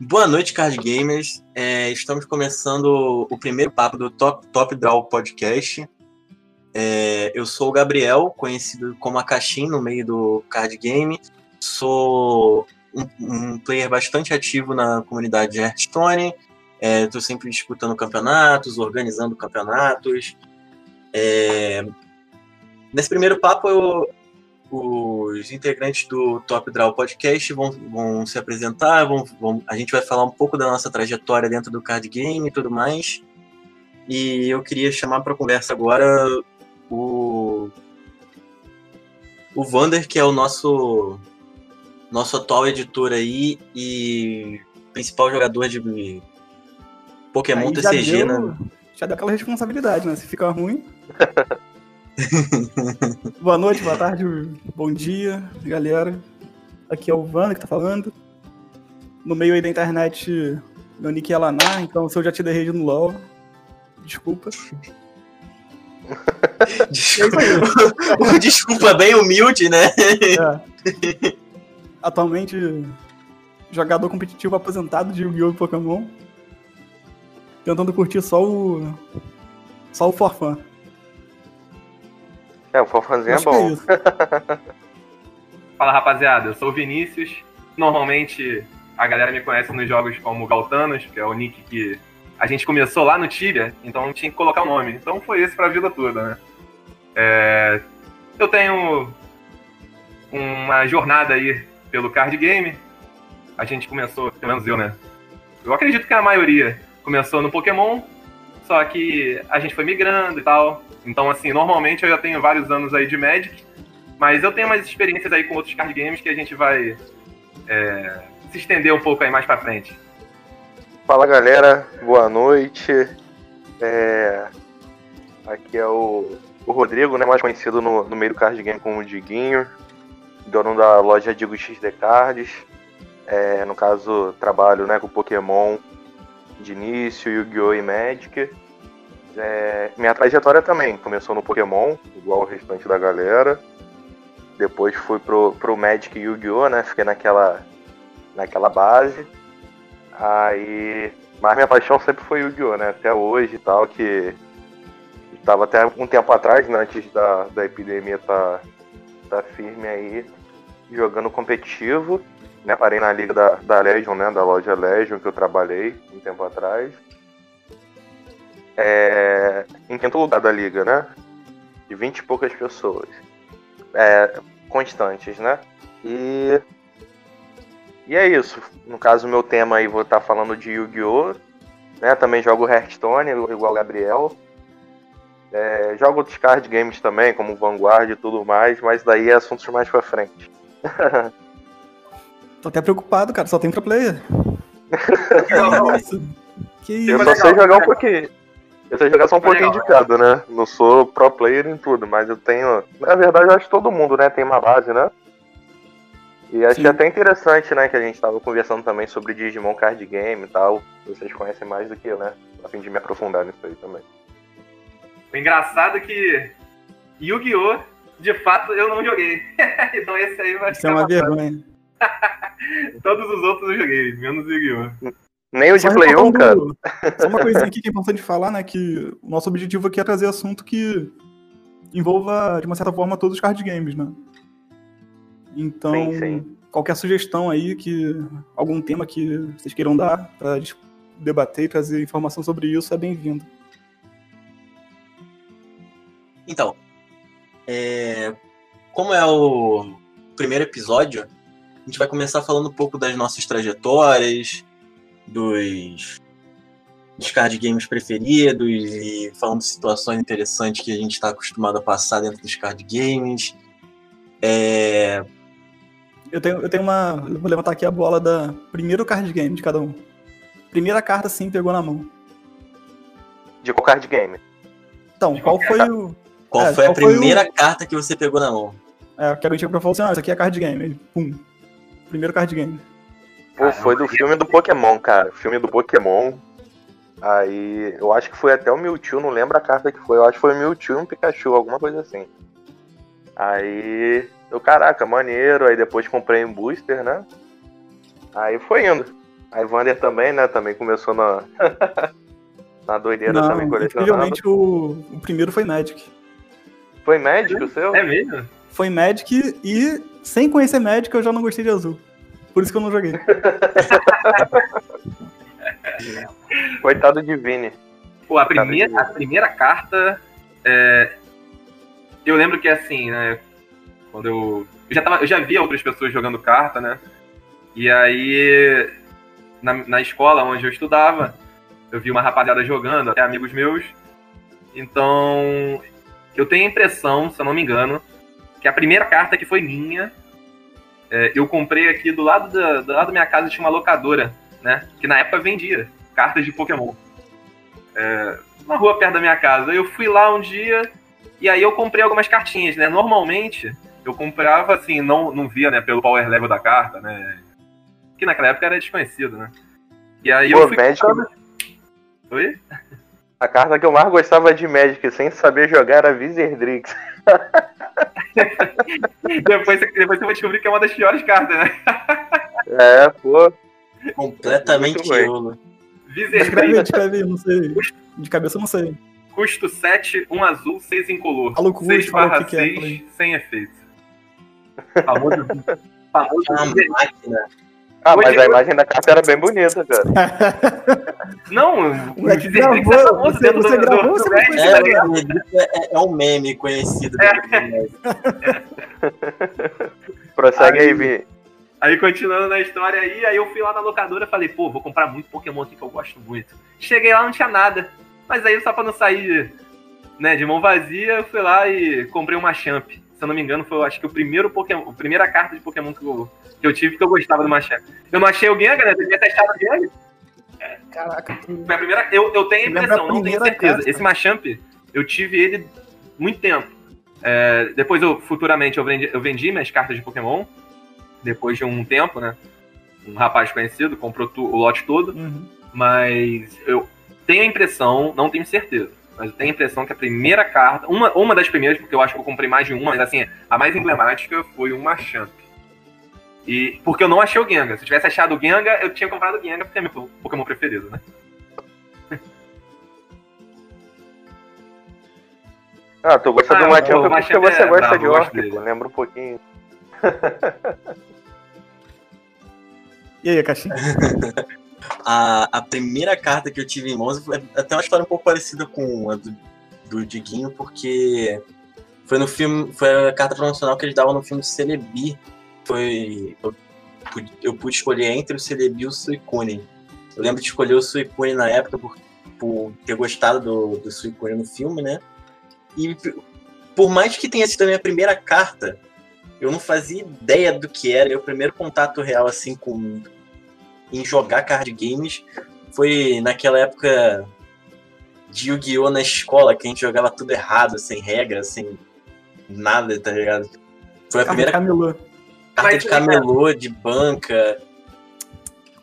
Boa noite, card gamers. É, estamos começando o primeiro papo do Top, Top Draw Podcast. É, eu sou o Gabriel, conhecido como Akashin no meio do card game. Sou um, um player bastante ativo na comunidade de Hearthstone. Estou é, sempre disputando campeonatos, organizando campeonatos. É, nesse primeiro papo, eu, os integrantes do Top Draw Podcast vão, vão se apresentar, vão, vão, a gente vai falar um pouco da nossa trajetória dentro do card game e tudo mais. E eu queria chamar para conversa agora o o Vander, que é o nosso nosso atual editor aí e principal jogador de Pokémon TCG, deu, né? Já deu aquela responsabilidade, né? Se fica ruim. boa noite, boa tarde, bom dia, galera. Aqui é o Vander que tá falando. No meio aí da internet, meu nick é Lanar, então se eu já te derrei no LoL, desculpa. Desculpa, é Desculpa bem humilde, né? É. Atualmente, jogador competitivo aposentado de Yu-Gi-Oh! Pokémon. Tentando curtir só o. Só o forfã. É, o forfãzinho é bom. É Fala rapaziada, eu sou o Vinícius. Normalmente a galera me conhece nos jogos como Galtanos, que é o nick que a gente começou lá no Tibia, então tinha que colocar o nome. Então foi esse pra vida toda, né? É... Eu tenho uma jornada aí pelo card game. A gente começou, pelo menos eu, né? Eu acredito que a maioria começou no Pokémon, só que a gente foi migrando e tal. Então, assim, normalmente eu já tenho vários anos aí de Magic, mas eu tenho umas experiências aí com outros card games que a gente vai é, se estender um pouco aí mais pra frente. Fala galera, boa noite. É... Aqui é o, o Rodrigo, né, mais conhecido no, no meio do card game como Diguinho, dono da loja Digo XD Cards. É, no caso, trabalho né, com Pokémon de início, Yu-Gi-Oh! e Magic. É, minha trajetória também começou no Pokémon, igual o restante da galera. Depois fui pro, pro Magic Yu-Gi-Oh! né? Fiquei naquela, naquela base. Aí. Mas minha paixão sempre foi Yu-Gi-Oh! né? Até hoje e tal, que estava até um tempo atrás, né, antes da, da epidemia tá, tá firme aí, jogando competitivo. Né, parei na liga da, da Legion, né? Da loja Legion que eu trabalhei um tempo atrás. É, em quinto lugar da liga, né? De 20 e poucas pessoas. É, constantes, né? E e é isso. No caso, meu tema aí, vou estar falando de Yu-Gi-Oh! Né? Também jogo Hearthstone, igual Gabriel. É, jogo outros card games também, como Vanguard e tudo mais, mas daí é assuntos mais pra frente. Tô até preocupado, cara, só tem pra player. Nossa, que isso? Eu só sei jogar um pouquinho. Eu sei jogar só um pouquinho de cada, né? Não sou pro player em tudo, mas eu tenho. Na verdade, eu acho que todo mundo, né, tem uma base, né? E achei Sim. até interessante, né, que a gente tava conversando também sobre Digimon Card Game e tal. Vocês conhecem mais do que eu, né? A fim de me aprofundar nisso aí também. O engraçado é que Yu-Gi-Oh! de fato eu não joguei. então esse aí vai Isso é uma vergonha. Todos os outros eu joguei, menos Yu-Gi-Oh! Nem o de Play 1, cara. Só uma coisinha aqui que é importante falar, né? Que o nosso objetivo aqui é trazer assunto que envolva, de uma certa forma, todos os card games, né? Então, sim, sim. qualquer sugestão aí, que algum tema que vocês queiram dar para debater e trazer informação sobre isso é bem-vindo. Então, é, como é o primeiro episódio, a gente vai começar falando um pouco das nossas trajetórias, dos, dos card games preferidos e falando de situações interessantes que a gente está acostumado a passar dentro dos card games. É, eu tenho, eu tenho uma. Eu vou levantar aqui a bola da primeiro card game de cada um. Primeira carta sim pegou na mão. De qual card game? Então, de qual foi o. Qual é, foi qual a primeira o... carta que você pegou na mão? É, que chegou pra falar assim, ah, isso aqui é card game. Aí, pum. Primeiro card game. Pô, foi do filme do Pokémon, cara. Filme do Pokémon. Aí, eu acho que foi até o Mewtwo, não lembro a carta que foi. Eu acho que foi o Mewtwo e um Pikachu, alguma coisa assim. Aí, eu, caraca, maneiro. Aí depois comprei um booster, né? Aí foi indo. A Evander também, né? Também começou na. na doideira Não, também colecionando. incrivelmente o, o primeiro foi Magic. Foi Magic o seu? É mesmo? Foi Magic e, sem conhecer Magic, eu já não gostei de azul. Por isso que eu não joguei. Coitado de Vini. Pô, a primeira, a primeira carta. é, eu lembro que assim, né? Quando eu. Eu já, tava, eu já via outras pessoas jogando carta, né? E aí. Na, na escola onde eu estudava, eu vi uma rapaziada jogando, até amigos meus. Então. Eu tenho a impressão, se eu não me engano, que a primeira carta que foi minha. é, eu comprei aqui do lado da, do lado da minha casa tinha uma locadora, né? Que na época vendia cartas de Pokémon na rua perto da minha casa. Eu fui lá um dia e aí eu comprei algumas cartinhas, né? Normalmente eu comprava assim, não, não via, né, pelo power level da carta, né? Que naquela época era desconhecido, né? E aí Pô, eu fui Magic- comprando- Oi? A carta que eu mais gostava de Magic sem saber jogar era Wizardrix. depois, você- depois você vai descobrir que é uma das piores cartas, né? É, pô. Completamente iolo. Descreve, descreve, não sei. De cabeça eu não sei. custo 7, 1 azul, 6 incolor. Com 6 o falou o barra que que é, 6, falei. sem efeito. Famoso, famoso É uma Vizerdrix. máquina. Ah, mas Hoje a eu- imagem da carta era bem bonita, cara. Não, é gravou, famoso você- você do- gravou do- do você tá É, ligado? é, é um meme conhecido. Prossegue aí, Vini. Aí, continuando na história aí, aí eu fui lá na locadora e falei, pô, vou comprar muito Pokémon aqui que eu gosto muito. Cheguei lá, não tinha nada. Mas aí, só pra não sair né, de mão vazia, eu fui lá e comprei uma Champ. Se eu não me engano, foi, eu acho que o primeiro Pokémon, a primeira carta de Pokémon que eu, que eu tive que eu gostava do Machamp. Eu não achei o Gengar, né? Eu devia achado o Gengar. Caraca, tu... Foi a primeira, eu, eu tenho a impressão, a não tenho certeza. carta. Esse Machamp, eu tive ele muito tempo. É, depois, eu, futuramente, eu vendi, eu vendi minhas cartas de Pokémon. Depois de um tempo, né? Um rapaz conhecido comprou tu- o lote todo. Uhum. Mas eu tenho a impressão, não tenho certeza, mas eu tenho a impressão que a primeira carta, uma, uma das primeiras, porque eu acho que eu comprei mais de uma, mas assim, a mais emblemática foi uma Champ. E porque eu não achei o Gengar. Se eu tivesse achado o Gengar, eu tinha comprado o Gengar, porque é meu Pokémon preferido, né? Ah, tu gosta Ah, do Machamp porque Machamp você é gosta de Orc. Lembra um pouquinho. E aí, Caixinha? A, a primeira carta que eu tive em mãos foi até uma história um pouco parecida com a do, do Diguinho, porque foi no filme, foi a carta promocional que eles davam no filme Celebi. Foi. Eu, pude- eu pude escolher entre o Celebi e o Suicune. Eu lembro de escolher o Suicune na época por, por ter gostado do, do Suicune no filme, né? E por mais que tenha sido a minha primeira carta, eu não fazia ideia do que era. Meu primeiro contato real, assim, com em jogar card games foi naquela época de Yu-Gi-Oh! na escola, que a gente jogava tudo errado, sem regra, sem nada, tá ligado? Foi a primeira Camelô. carta de camelô, de banca.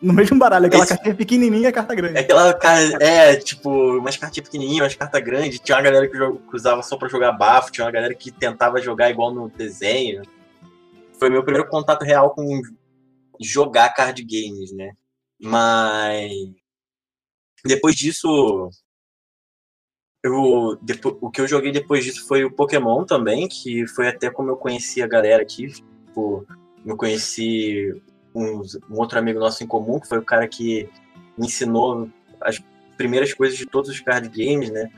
No mesmo baralho, aquela Esse- cartinha pequenininha e a carta grande. Aquela cara, é, tipo, umas cartinhas pequenininhas, umas cartas grandes. Tinha uma galera que, jo- que usava só pra jogar bafo, tinha uma galera que tentava jogar igual no desenho. Foi meu primeiro contato real com jogar card games, né? Mas depois disso, eu, depo- o que eu joguei depois disso foi o Pokémon também, que foi até como eu conheci a galera aqui. Tipo, eu conheci uns- um outro amigo nosso em comum, que foi o cara que me ensinou as primeiras coisas de todos os card games, né?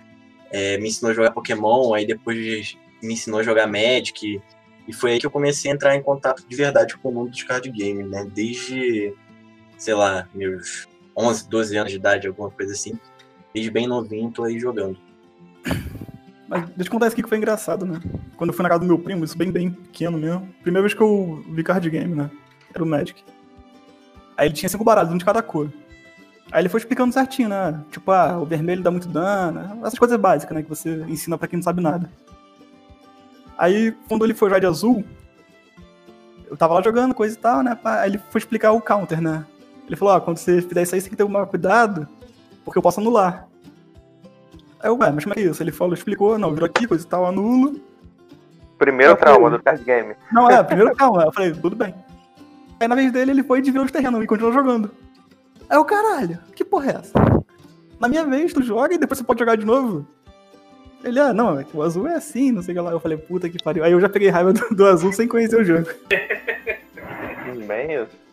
É, me ensinou a jogar Pokémon, aí depois me ensinou a jogar Magic. E foi aí que eu comecei a entrar em contato de verdade com o mundo dos card games, né? Desde, sei lá, meus 11, 12 anos de idade, alguma coisa assim. Desde bem novinho, tô aí jogando. Mas deixa eu contar isso aqui que foi engraçado, né? Quando eu fui na casa do meu primo, isso bem, bem pequeno mesmo. Primeira vez que eu vi card game, né? Era o Magic. Aí ele tinha cinco baralhos, um de cada cor. Aí ele foi explicando certinho, né? Tipo, ah, o vermelho dá muito dano, essas coisas básicas, né? Que você ensina pra quem não sabe nada. Aí, quando ele foi jogar de azul, eu tava lá jogando, coisa e tal, né? Aí ele foi explicar o counter, né? Ele falou, ó, quando você fizer isso aí, você tem que ter um cuidado, porque eu posso anular. Aí eu, ué, mas como é é isso? Ele falou, explicou, não, virou aqui, coisa e tal, anulo. Primeiro Eu trauma do card game. Não, é, primeiro calma. Eu falei, tudo bem. Aí na vez dele, ele foi e desviou os terrenos e continuou jogando. Aí o caralho, que porra é essa? Na minha vez, tu joga e depois você pode jogar de novo? Ele, ah, não, é que o azul é assim, não sei o que lá. Eu falei, puta que pariu. Aí eu já peguei raiva do, do azul sem conhecer o jogo. Bem isso.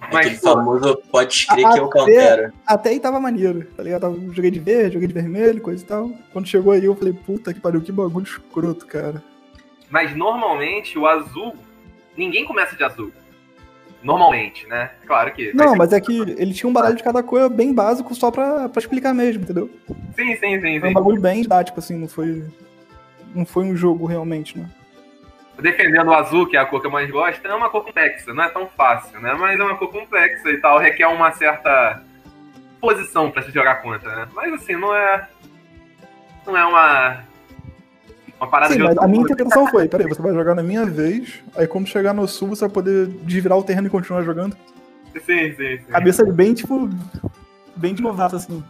Aquele famoso pode crer que eu countero. Até aí tava maneiro, tá ligado? Tava, joguei de verde, joguei de vermelho, coisa e tal. Quando chegou aí eu falei, puta que pariu, que bagulho escroto, cara. Mas normalmente o azul, ninguém começa de azul. Normalmente, né? Claro que. Não, mas é que ele tinha um baralho de cada cor bem básico só pra, pra explicar mesmo, entendeu? Sim, sim, sim. Foi um bagulho bem didático, assim, não foi. Não foi um jogo realmente, né? defendendo o azul, que é a cor que eu mais gosto, é uma cor complexa, não é tão fácil, né? Mas é uma cor complexa e tal, requer uma certa posição para se jogar contra, né? Mas assim, não é. Não é uma. Uma parada Sim, mas a minha interpretação foi, peraí, você vai jogar na minha vez, aí quando chegar no sul você vai poder desvirar o terreno e continuar jogando. Sim, sim, sim. Cabeça bem, tipo, bem de novato, assim.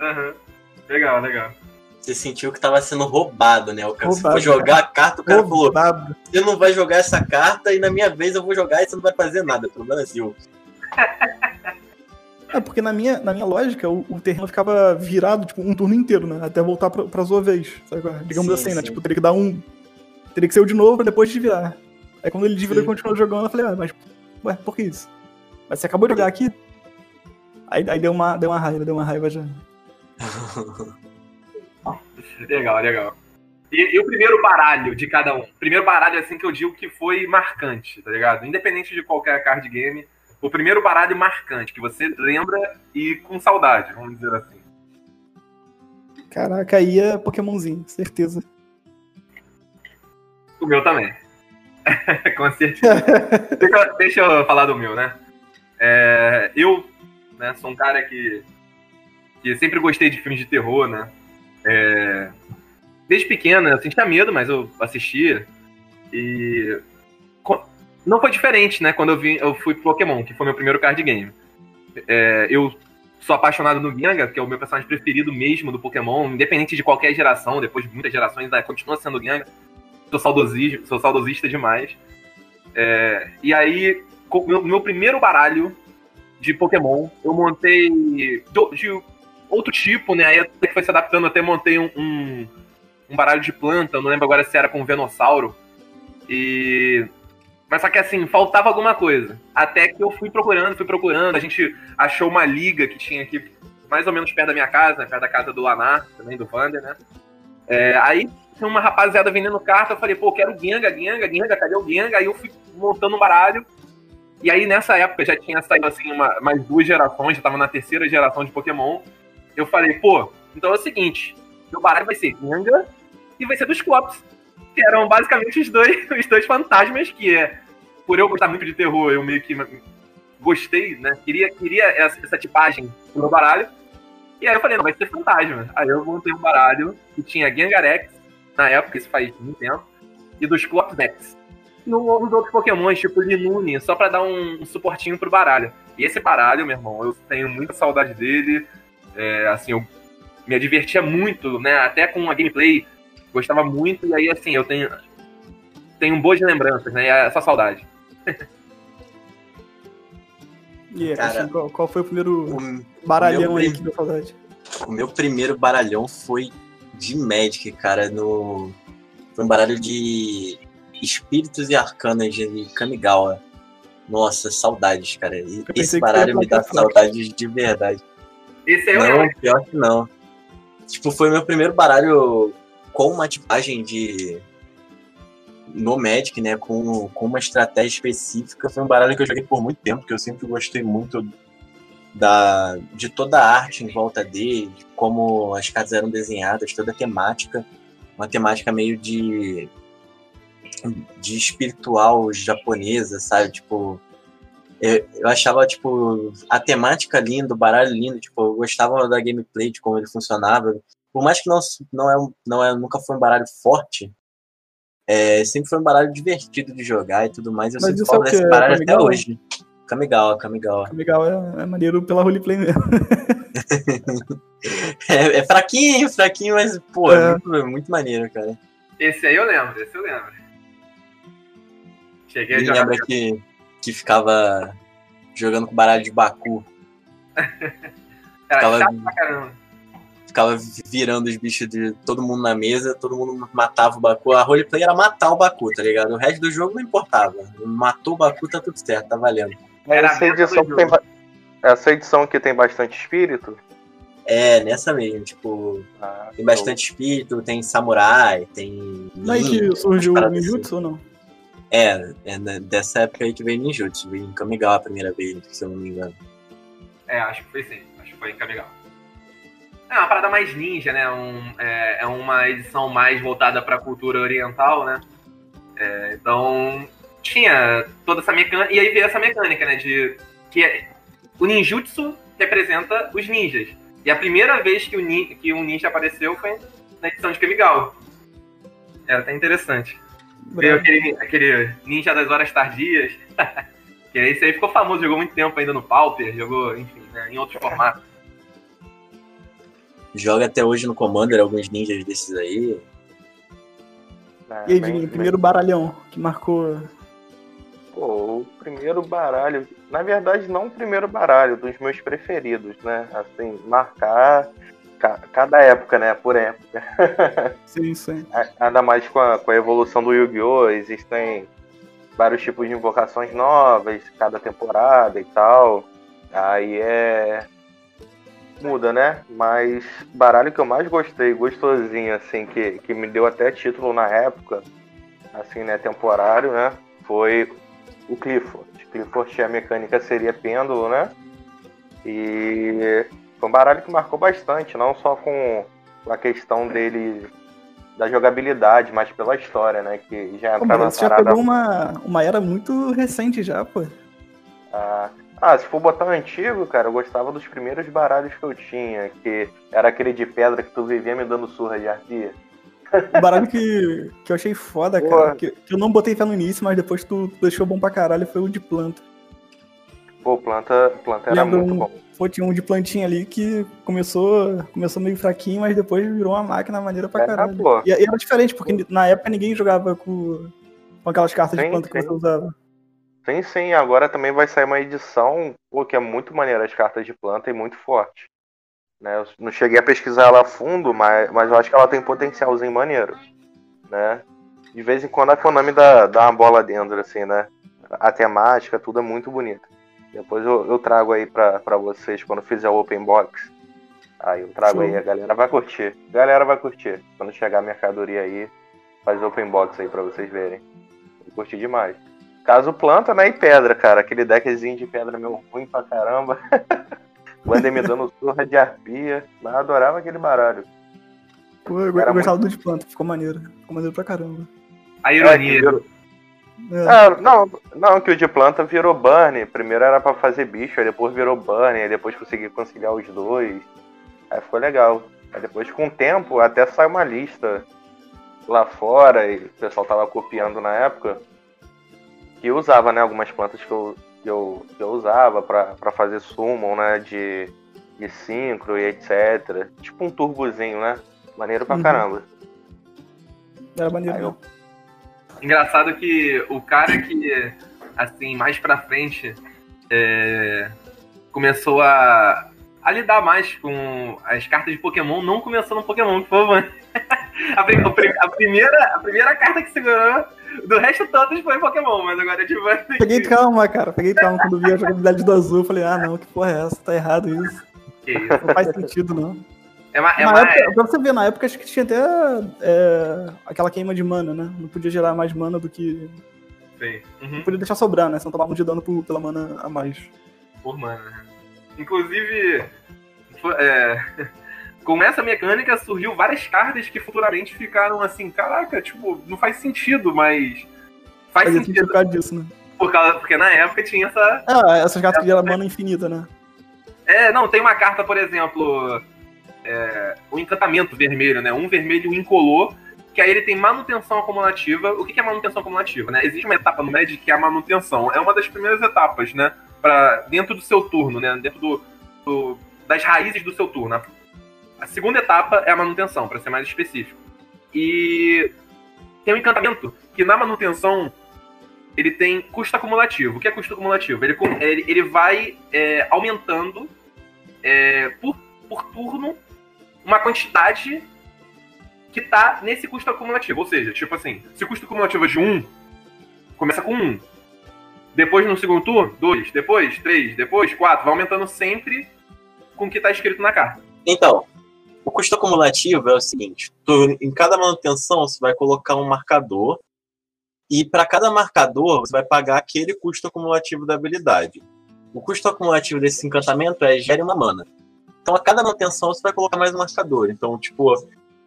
Aham. Legal, legal. Você sentiu que tava sendo roubado, né? O cara, você Roubado, foi jogar a carta, o cara falou: Roubado. você não vai jogar essa carta e na minha vez eu vou jogar e você não vai fazer nada. O problema é seu. É, porque na minha, na minha lógica, o, o terreno ficava virado, tipo, um turno inteiro, né? Até voltar pra, pra sua vez. Sabe? Digamos Sim, assim, né? sim. Tipo, teria que dar um. Teria que ser eu de novo pra depois desvirar. Aí quando ele desvirou e continuou jogando, eu falei, ah, mas. Ué, por que isso? Mas você acabou de jogar aqui? Aí, aí deu, uma, deu uma raiva, deu uma raiva já. Legal, legal. E, e o primeiro baralho de cada um? Primeiro baralho, assim, que eu digo que foi marcante, tá ligado? Independente de qualquer card game, o primeiro baralho marcante, que você lembra e com saudade, vamos dizer assim. Caraca, aí é Pokémonzinho, certeza. O meu também. com certeza. deixa, eu- deixa eu falar do meu, né? É, eu né, sou um cara que, que sempre gostei de filmes de terror, né? É, desde pequeno eu sentia medo, mas eu assistia. E não foi diferente, né? Quando eu, vim, eu fui pro Pokémon, que foi meu primeiro card game. É, eu sou apaixonado no Gengar, que é o meu personagem preferido mesmo do Pokémon, independente de qualquer geração, depois de muitas gerações, ainda continua sendo o Gengar. Sou saudosista, sou saudosista demais. É, e aí, co- meu, primeiro baralho de Pokémon, eu montei de, outro tipo, né? Aí até que foi se adaptando, até montei um, um, um baralho de planta, eu não lembro agora se era com Venossauro. E. Mas só que assim, faltava alguma coisa. Até que eu fui procurando, fui procurando. A gente achou uma liga que tinha aqui, mais ou menos perto da minha casa, perto da casa do Lanar, também do Vander, né? É, aí tinha uma rapaziada vendendo carta, eu falei, pô, quero Genga, Genga, Genga, cadê o Genga? Aí eu fui montando um baralho. E aí nessa época já tinha saído assim uma, mais duas gerações, já tava na terceira geração de Pokémon. Eu falei, pô, então é o seguinte, meu baralho vai ser Genga e vai ser dos Clops. Que eram basicamente os dois, os dois fantasmas que é. Por eu gostar muito de terror, eu meio que gostei, né? Queria, queria essa, essa tipagem pro meu baralho. E aí eu falei, não, vai ser fantasma. Aí eu montei um baralho que tinha Gengarex, na época, isso faz muito tempo, e dos Clopnex. E um- uns outros pokémons, tipo Linune, só pra dar um, um suportinho pro baralho. E esse baralho, meu irmão, eu tenho muita saudade dele. É, assim, eu me divertia muito, né? Até com a gameplay, gostava muito. E aí, assim, eu tenho, tenho boas lembranças, né? E é essa saudade. E Cara, assim, qual, qual foi o primeiro O, baralhão aí prim- que deu saudade? o meu primeiro baralhão foi de Magic, cara, no. Foi um baralho de espíritos e arcanas de Kamigawa. Nossa, saudades, cara. E esse baralho me dá saudades de verdade. Esse eu Não, pior que não. Tipo, foi meu primeiro baralho com uma tipagem de. No Magic, né? Com, com uma estratégia específica. Foi um baralho que eu joguei por muito tempo, que eu sempre gostei muito da, de toda a arte em volta dele, de como as cartas eram desenhadas, toda a temática. Uma temática meio de. de espiritual japonesa, sabe? Tipo. Eu, eu achava, tipo, a temática linda, o baralho lindo, tipo, eu gostava da gameplay, de como ele funcionava. Por mais que não, não, é, um- não é, nunca foi um baralho forte, é, sempre foi um baralho divertido de jogar e tudo mais. Eu Mas sinto isso é desse baralho até Kamigawa? hoje. Kamigawa, Kamigawa. Legal, é, é maneiro pela roleplay mesmo. É, é fraquinho, fraquinho, mas, pô, é, É. muito, é muito maneiro, cara. Esse aí eu lembro, esse eu lembro. Cheguei a Ele jogar. lembra que, que ficava jogando com baralho de Baku. Era Ficava- chato pra caramba. Ficava virando os bichos de todo mundo na mesa, todo mundo matava o Baku. A roleplay era matar o Baku, tá ligado? O resto do jogo não importava. Matou o Baku, tá tudo certo, tá valendo. Era Essa edição, que tem ba- essa edição que tem bastante espírito. É, nessa mesmo, tipo, ah, tem bastante espírito, tem samurai, tem. Daí que surgiu o ninjutsu ou não? assim. É, é né, dessa época aí que veio Ninjutsu, veio em Kamigawa a primeira vez, se eu não me engano. É, acho que foi sim. Acho que foi em Kamigawa. É uma parada mais ninja, né? Um, é, é uma edição mais voltada pra cultura oriental, né? É, então, tinha toda essa mecânica. E aí veio essa mecânica, né? De que é- o ninjutsu representa os ninjas. E a primeira vez que, o nin, que um ninja apareceu foi na edição de Kamigawa. Era até interessante. Veio aquele, aquele ninja das horas tardias. que esse aí ficou famoso, jogou muito tempo ainda no Pauper, jogou, enfim, né, em outros formatos. Joga até hoje no Commander alguns ninjas desses aí. né, E aí, bem- Diguinho, bem- primeiro baralhão que marcou. Pô, o primeiro baralho, na verdade não o primeiro baralho, dos meus preferidos, né? Assim, marcar ca- cada época, né? Por época. Sim, sim. Ainda mais com a, com a evolução do Yu-Gi-Oh! Existem vários tipos de invocações novas, cada temporada e tal. Aí é. Muda, né? Mas o baralho que eu mais gostei, gostosinho, assim, que, que me deu até título na época, assim, né? Temporário, né? Foi o Clifford. Clifford, a mecânica seria pêndulo, né? E foi um baralho que marcou bastante, não só com a questão dele da jogabilidade, mas pela história, né? Que já Pô, entrava mas na você já parada. pegou uma, uma era muito recente já, pô. Ah, ah, se for botar um antigo, cara, eu gostava dos primeiros baralhos que eu tinha, que era aquele de pedra que tu vivia me dando surra de arpia. O baralho que, que eu achei foda, cara. Que, que eu não botei fé no início, mas depois tu deixou bom pra caralho, foi o de planta. Pô, planta, planta era Lembra muito um- bom. Pô, tinha um de plantinha ali que começou, começou meio fraquinho, mas depois virou uma máquina maneira pra É, caralho. pô. E, e era diferente, porque na época ninguém jogava com, com aquelas cartas de Sim, planta que sim. você usava. Sim, sim, agora também vai sair uma edição, pô, que é muito maneira as cartas de planta e muito forte. Né? Eu não cheguei a pesquisar ela a fundo, mas, mas eu acho que ela tem potencialzinho maneiro. Né? De vez em quando a Konami dá, dá uma bola dentro, assim, né? A temática, tudo é muito bonito. Depois eu, eu trago aí pra, pra vocês quando fizer o open box. Aí eu trago Show. aí, a galera vai curtir. A galera vai curtir. Quando chegar a mercadoria aí, faz open box aí pra vocês verem. Eu curti demais. Caso planta, né? E pedra, cara. Aquele deckzinho de pedra meu ruim pra caramba. O Ender me dando surra de arpia. Mas adorava aquele baralho. Pô, eu, Era eu gostava do de planta, ficou maneiro. Ficou maneiro pra caramba. A É, ironia. virou- É. Ah, não, não, que o de planta virou burn. Primeiro era pra fazer bicho, aí depois virou burn, aí depois consegui conciliar os dois. Aí ficou legal. Aí depois, com o tempo, até saiu uma lista lá fora, e o pessoal tava copiando na época, que eu usava, né, algumas plantas que eu, que eu, que eu usava pra, pra fazer summon, né, de, de sincro e etc. Tipo um turbozinho, né? Maneiro pra Uhum. caramba. Era maneiro. Aí eu- mesmo. Engraçado que o cara que, assim, mais pra frente, é, começou a, a lidar mais com as cartas de Pokémon, não começou no Pokémon, que foi o Van. a, prim- a primeira, a primeira carta que segurou, do resto todos foi Pokémon, mas agora é de Van. Peguei trauma, cara. Peguei trauma quando vi a jogabilidade do azul. Falei, ah, não, que porra é essa? Tá errado isso. Que isso. Não faz sentido, não. É, ma- é mais, época, pra você ver, na época acho que tinha até é, aquela queima de mana, né? Não podia gerar mais mana do que. sim. Uhum. Não podia deixar sobrar, né? Senão tomava um de dano por- pela mana a mais. por mana. né? Inclusive, foi- é, com essa mecânica surgiu várias cartas que futuramente ficaram assim, caraca, tipo, não faz sentido, mas faz Fazia sentido por causa disso, né? Por causa, porque na época tinha essa. Ah, essas cartas que geram mana infinita, né? É, não, tem uma carta, por exemplo, é, o encantamento vermelho, né? Um vermelho incolor, que aí ele tem manutenção acumulativa. O que que é manutenção acumulativa, né? Existe uma etapa no Magic que é a manutenção. É uma das primeiras etapas, né? Pra, dentro do seu turno, né? Dentro do, do- das raízes do seu turno. A segunda etapa é a manutenção, para ser mais específico. E tem um encantamento que na manutenção ele tem custo acumulativo. O que é custo acumulativo? Ele, ele, ele vai é, aumentando é, por, por turno uma quantidade que tá nesse custo acumulativo. Ou seja, tipo assim, se o custo acumulativo é de 1, começa com 1. Depois no segundo turno, 2, depois 3, depois 4, vai aumentando sempre com o que tá escrito na carta. Então, o custo acumulativo é o seguinte: tu, em cada manutenção você vai colocar um marcador e para cada marcador você vai pagar aquele custo acumulativo da habilidade. O custo acumulativo desse encantamento é gere uma mana. Então a cada manutenção você vai colocar mais um marcador. Então, tipo,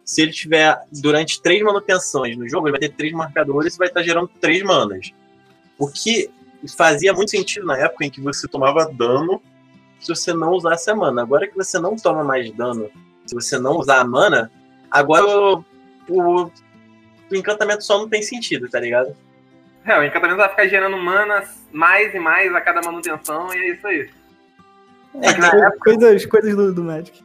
se ele tiver durante três manutenções no jogo, ele vai ter três marcadores e vai estar gerando três manas. O que fazia muito sentido na época em que você tomava dano se você não usasse a mana. Agora que você não toma mais dano se você não usar a mana, agora o, o, o encantamento só não tem sentido, tá ligado? É, o encantamento vai ficar gerando mana mais e mais a cada manutenção e é isso aí. É, época... coisas, coisas do, do Magic.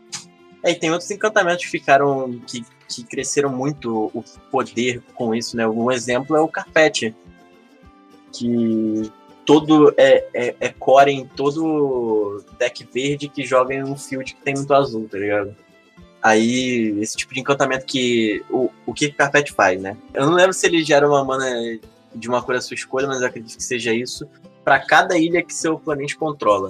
É, e tem outros encantamentos que ficaram. que, que cresceram muito o poder com isso, né? Um exemplo é o Carpete. Que todo é, é, é core em todo deck verde que joga em um field que tem muito azul, tá ligado? Aí, esse tipo de encantamento que. O, o que o Carpete faz, né? Eu não lembro se ele gera uma mana de uma cor da sua escolha, mas eu acredito que seja isso. para cada ilha que seu oponente controla.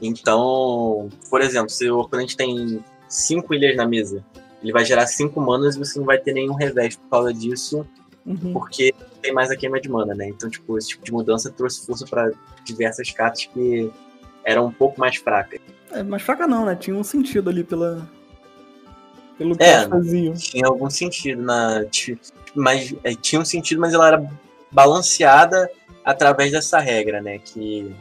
Então, por exemplo, se o oponente tem cinco ilhas na mesa, ele vai gerar cinco manas e você não vai ter nenhum revés por causa disso, uhum. porque tem mais a queima de mana, né? Então, tipo, esse tipo de mudança trouxe força para diversas cartas que eram um pouco mais fracas. É, mais fraca não, né? Tinha um sentido ali pela, pelo que é, faziam. Tinha algum sentido na. Mas é, tinha um sentido, mas ela era balanceada através dessa regra, né? Que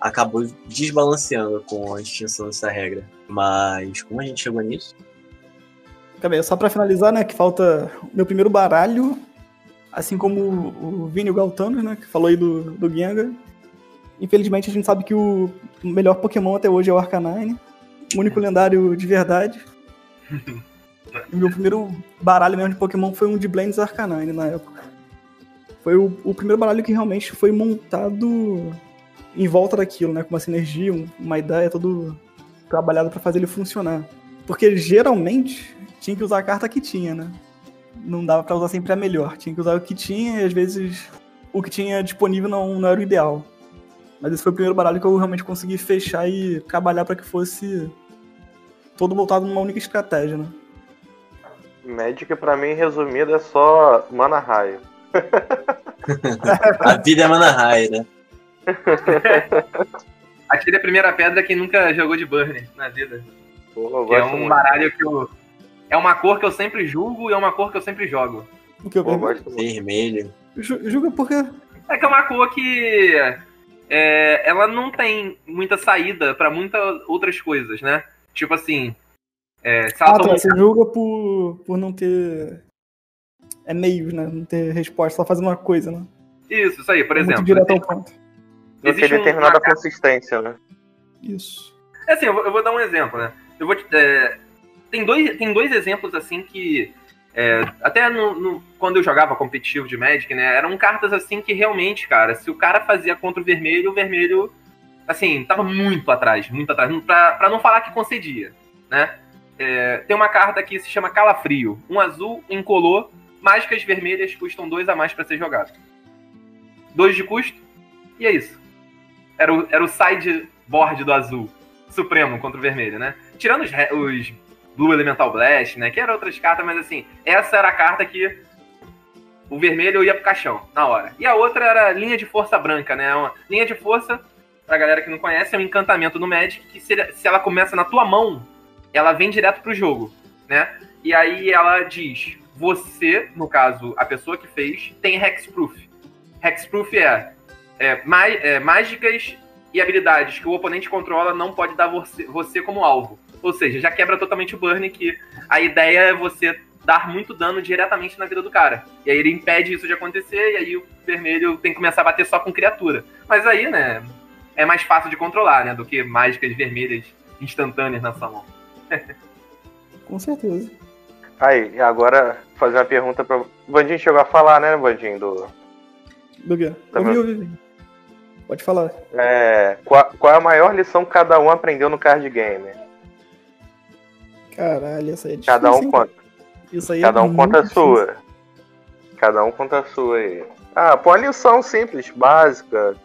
acabou desbalanceando com a extinção dessa regra. Mas como a gente chegou nisso? Acabei, só para finalizar, né? Que falta meu primeiro baralho, assim como o Vini Galtano, né? Que falou aí do, do Gengar. Infelizmente a gente sabe que o melhor Pokémon até hoje é o Arcanine. O único lendário de verdade. o meu primeiro baralho mesmo de Pokémon foi um de Blends Arcanine na época. Foi o, o, primeiro baralho que realmente foi montado em volta daquilo, né? Com uma sinergia, uma ideia, todo trabalhado para fazer ele funcionar. Porque geralmente tinha que usar a carta que tinha, né? Não dava para usar sempre a melhor. Tinha que usar o que tinha e às vezes o que tinha disponível não, não era o ideal. Mas esse foi o primeiro baralho que eu realmente consegui fechar e trabalhar para que fosse todo voltado numa única estratégia, né? Magic, pra mim, resumido, é só mana raio. a vida é mana raio, né? Atire a primeira pedra quem nunca jogou de Burn na vida. Pô, é um muito. baralho que eu. É uma cor que eu sempre julgo e é uma cor que eu sempre jogo. O que eu gosto Vermelho. Julga por quê? É que é uma cor que. É, ela não tem muita saída para muitas outras coisas, né? Tipo assim. É, se ela ah, tá, você julga por, por não ter. É meio, né? Não ter resposta, só fazer uma coisa, né? Isso, isso aí, por exemplo. Muito direto ao ponto. Não tem determinada uma... consistência, né? Isso. É assim, eu vou, eu vou, dar um exemplo, né? Eu vou é, tem, dois, tem dois exemplos assim que. É, até no, no, quando eu jogava competitivo de Magic, né? Eram cartas assim que realmente, cara, se o cara fazia contra o vermelho, o vermelho assim, tava muito atrás, muito atrás, pra não falar que concedia, né? É, tem uma carta que se chama Calafrio, um azul incolor, mágicas vermelhas custam dois a mais para ser jogado. Dois de custo, e é isso. Era o, era o sideboard do azul, supremo contra o vermelho, né? Tirando os, os Blue Elemental Blast, né? Que eram outras cartas, mas assim, essa era a carta que o vermelho ia pro caixão, na hora. E a outra era linha de força branca, né? Uma linha de força pra galera que não conhece, é um encantamento no Magic que se, se ela começa na tua mão, ela vem direto pro jogo, né? E aí ela diz: você, no caso, a pessoa que fez, tem Hexproof. Hexproof é, é, é mágicas e habilidades que o oponente controla não pode dar você, você como alvo. Ou seja, já quebra totalmente o burn, que a ideia é você dar muito dano diretamente na vida do cara. E aí ele impede isso de acontecer, e aí o vermelho tem que começar a bater só com criatura. Mas aí, né, é mais fácil de controlar, né? Do que mágicas vermelhas instantâneas na sua mão. Com certeza. Aí, agora fazer uma pergunta para o Bandinho chegou a falar, né, Bandinho, do... Do quê? Ouvi, ouvi. Pode falar. É, qual, qual é a maior lição que cada um aprendeu no card game? Caralho, essa aí é difícil. Cada um hein? conta. Isso aí é Cada um muito conta a sua. Cada um conta a sua aí. Ah, pô, uma lição simples, básica.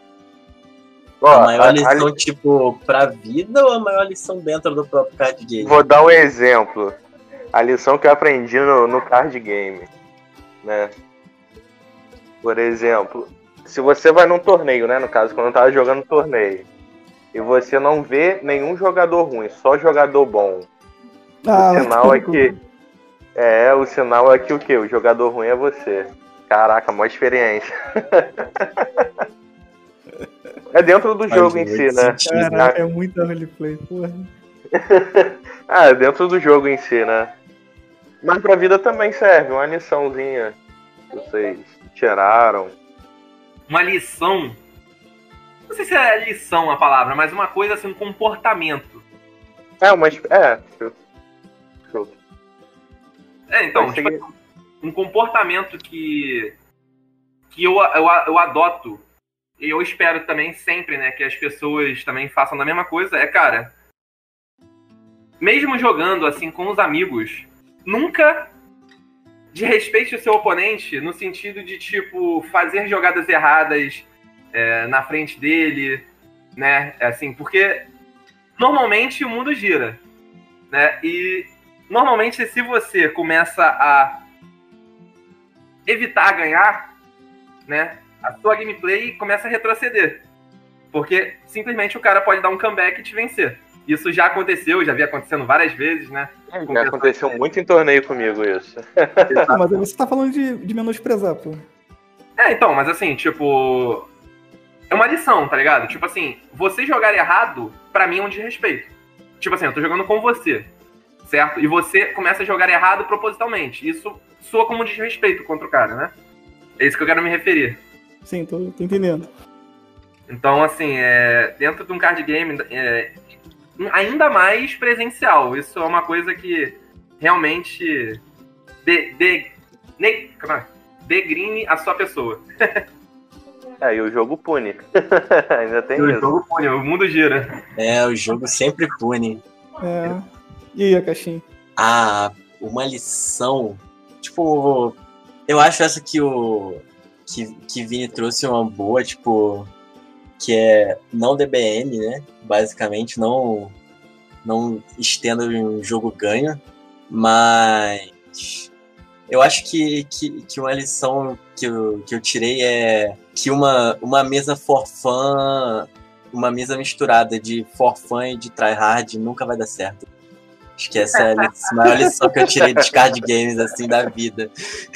Ó, a maior a- a lição, li- tipo, pra vida ou a maior lição dentro do próprio card game? Vou dar um exemplo. A lição que eu aprendi no, no card game. Né? Por exemplo, se você vai num torneio, né? No caso, quando eu tava jogando torneio. E você não vê nenhum jogador ruim, só jogador bom. Ah, o sinal é que. É, o sinal é que o quê? O jogador ruim é você. Caraca, maior experiência. é dentro do jogo em si, muito né? Caraca, é muita roleplay, porra. Ah, é dentro do jogo em si, né? Mas pra vida também serve, uma liçãozinha que vocês tiraram. Uma lição. Não sei se é lição a palavra, mas uma coisa assim, um comportamento. É, mas. É. Show. Show. É, então, tipo, seguir. um comportamento que que eu, eu, eu adoto e eu espero também sempre, né, que as pessoas também façam da mesma coisa, é, cara, mesmo jogando assim com os amigos, nunca desrespeite o seu oponente no sentido de, tipo, fazer jogadas erradas é, na frente dele, né, assim, porque normalmente o mundo gira, né, e normalmente se você começa a evitar ganhar, né, a sua gameplay começa a retroceder. Porque simplesmente o cara pode dar um comeback e te vencer. Isso já aconteceu, já vi acontecendo várias vezes, né? Já aconteceu muito em torneio comigo isso. Ah, mas aí você tá falando de, de menosprezar, pô. É, então, mas assim, tipo. É uma lição, tá ligado? Tipo assim, você jogar errado, pra mim é um desrespeito. Tipo assim, eu tô jogando com você, certo? E você começa a jogar errado propositalmente. Isso soa como um desrespeito contra o cara, né? É isso que eu quero me referir. Sim, tô, tô entendendo. Então, assim, é, dentro de um card game, é, ainda mais presencial. Isso é uma coisa que realmente de, de, ne, é? degrine a sua pessoa. É, e o jogo pune. Ainda tem o isso. jogo pune, o mundo gira. É, o jogo sempre pune. É. E aí, a caixinha? Ah, uma lição. Tipo, eu acho essa que o. Que, que Vini trouxe uma boa, tipo. Que é não DBM, né? Basicamente, não. Não estenda um jogo ganho. Mas. Eu acho que, que, que uma lição que eu, que eu tirei é que uma, uma mesa for fun, uma mesa misturada de for fun e de tryhard nunca vai dar certo. Acho que essa é a maior lição que eu tirei dos card games, assim, da vida.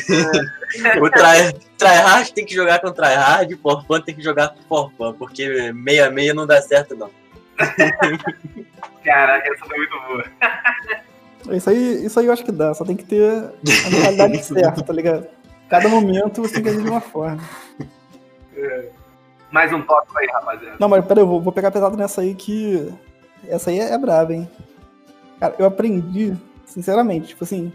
o try, tryhard tem que jogar com tryhard, for fun tem que jogar com for fun, porque meia meia não dá certo, não. Caraca, essa foi muito boa. Isso aí, isso aí eu acho que dá, só tem que ter a mentalidade certa, tá ligado? Cada momento você tem que agir de uma forma. Mais um tópico aí, rapaziada. Não, mas peraí, eu vou, vou pegar pesado nessa aí que. Essa aí é, é braba, hein? Cara, eu aprendi, sinceramente, tipo assim,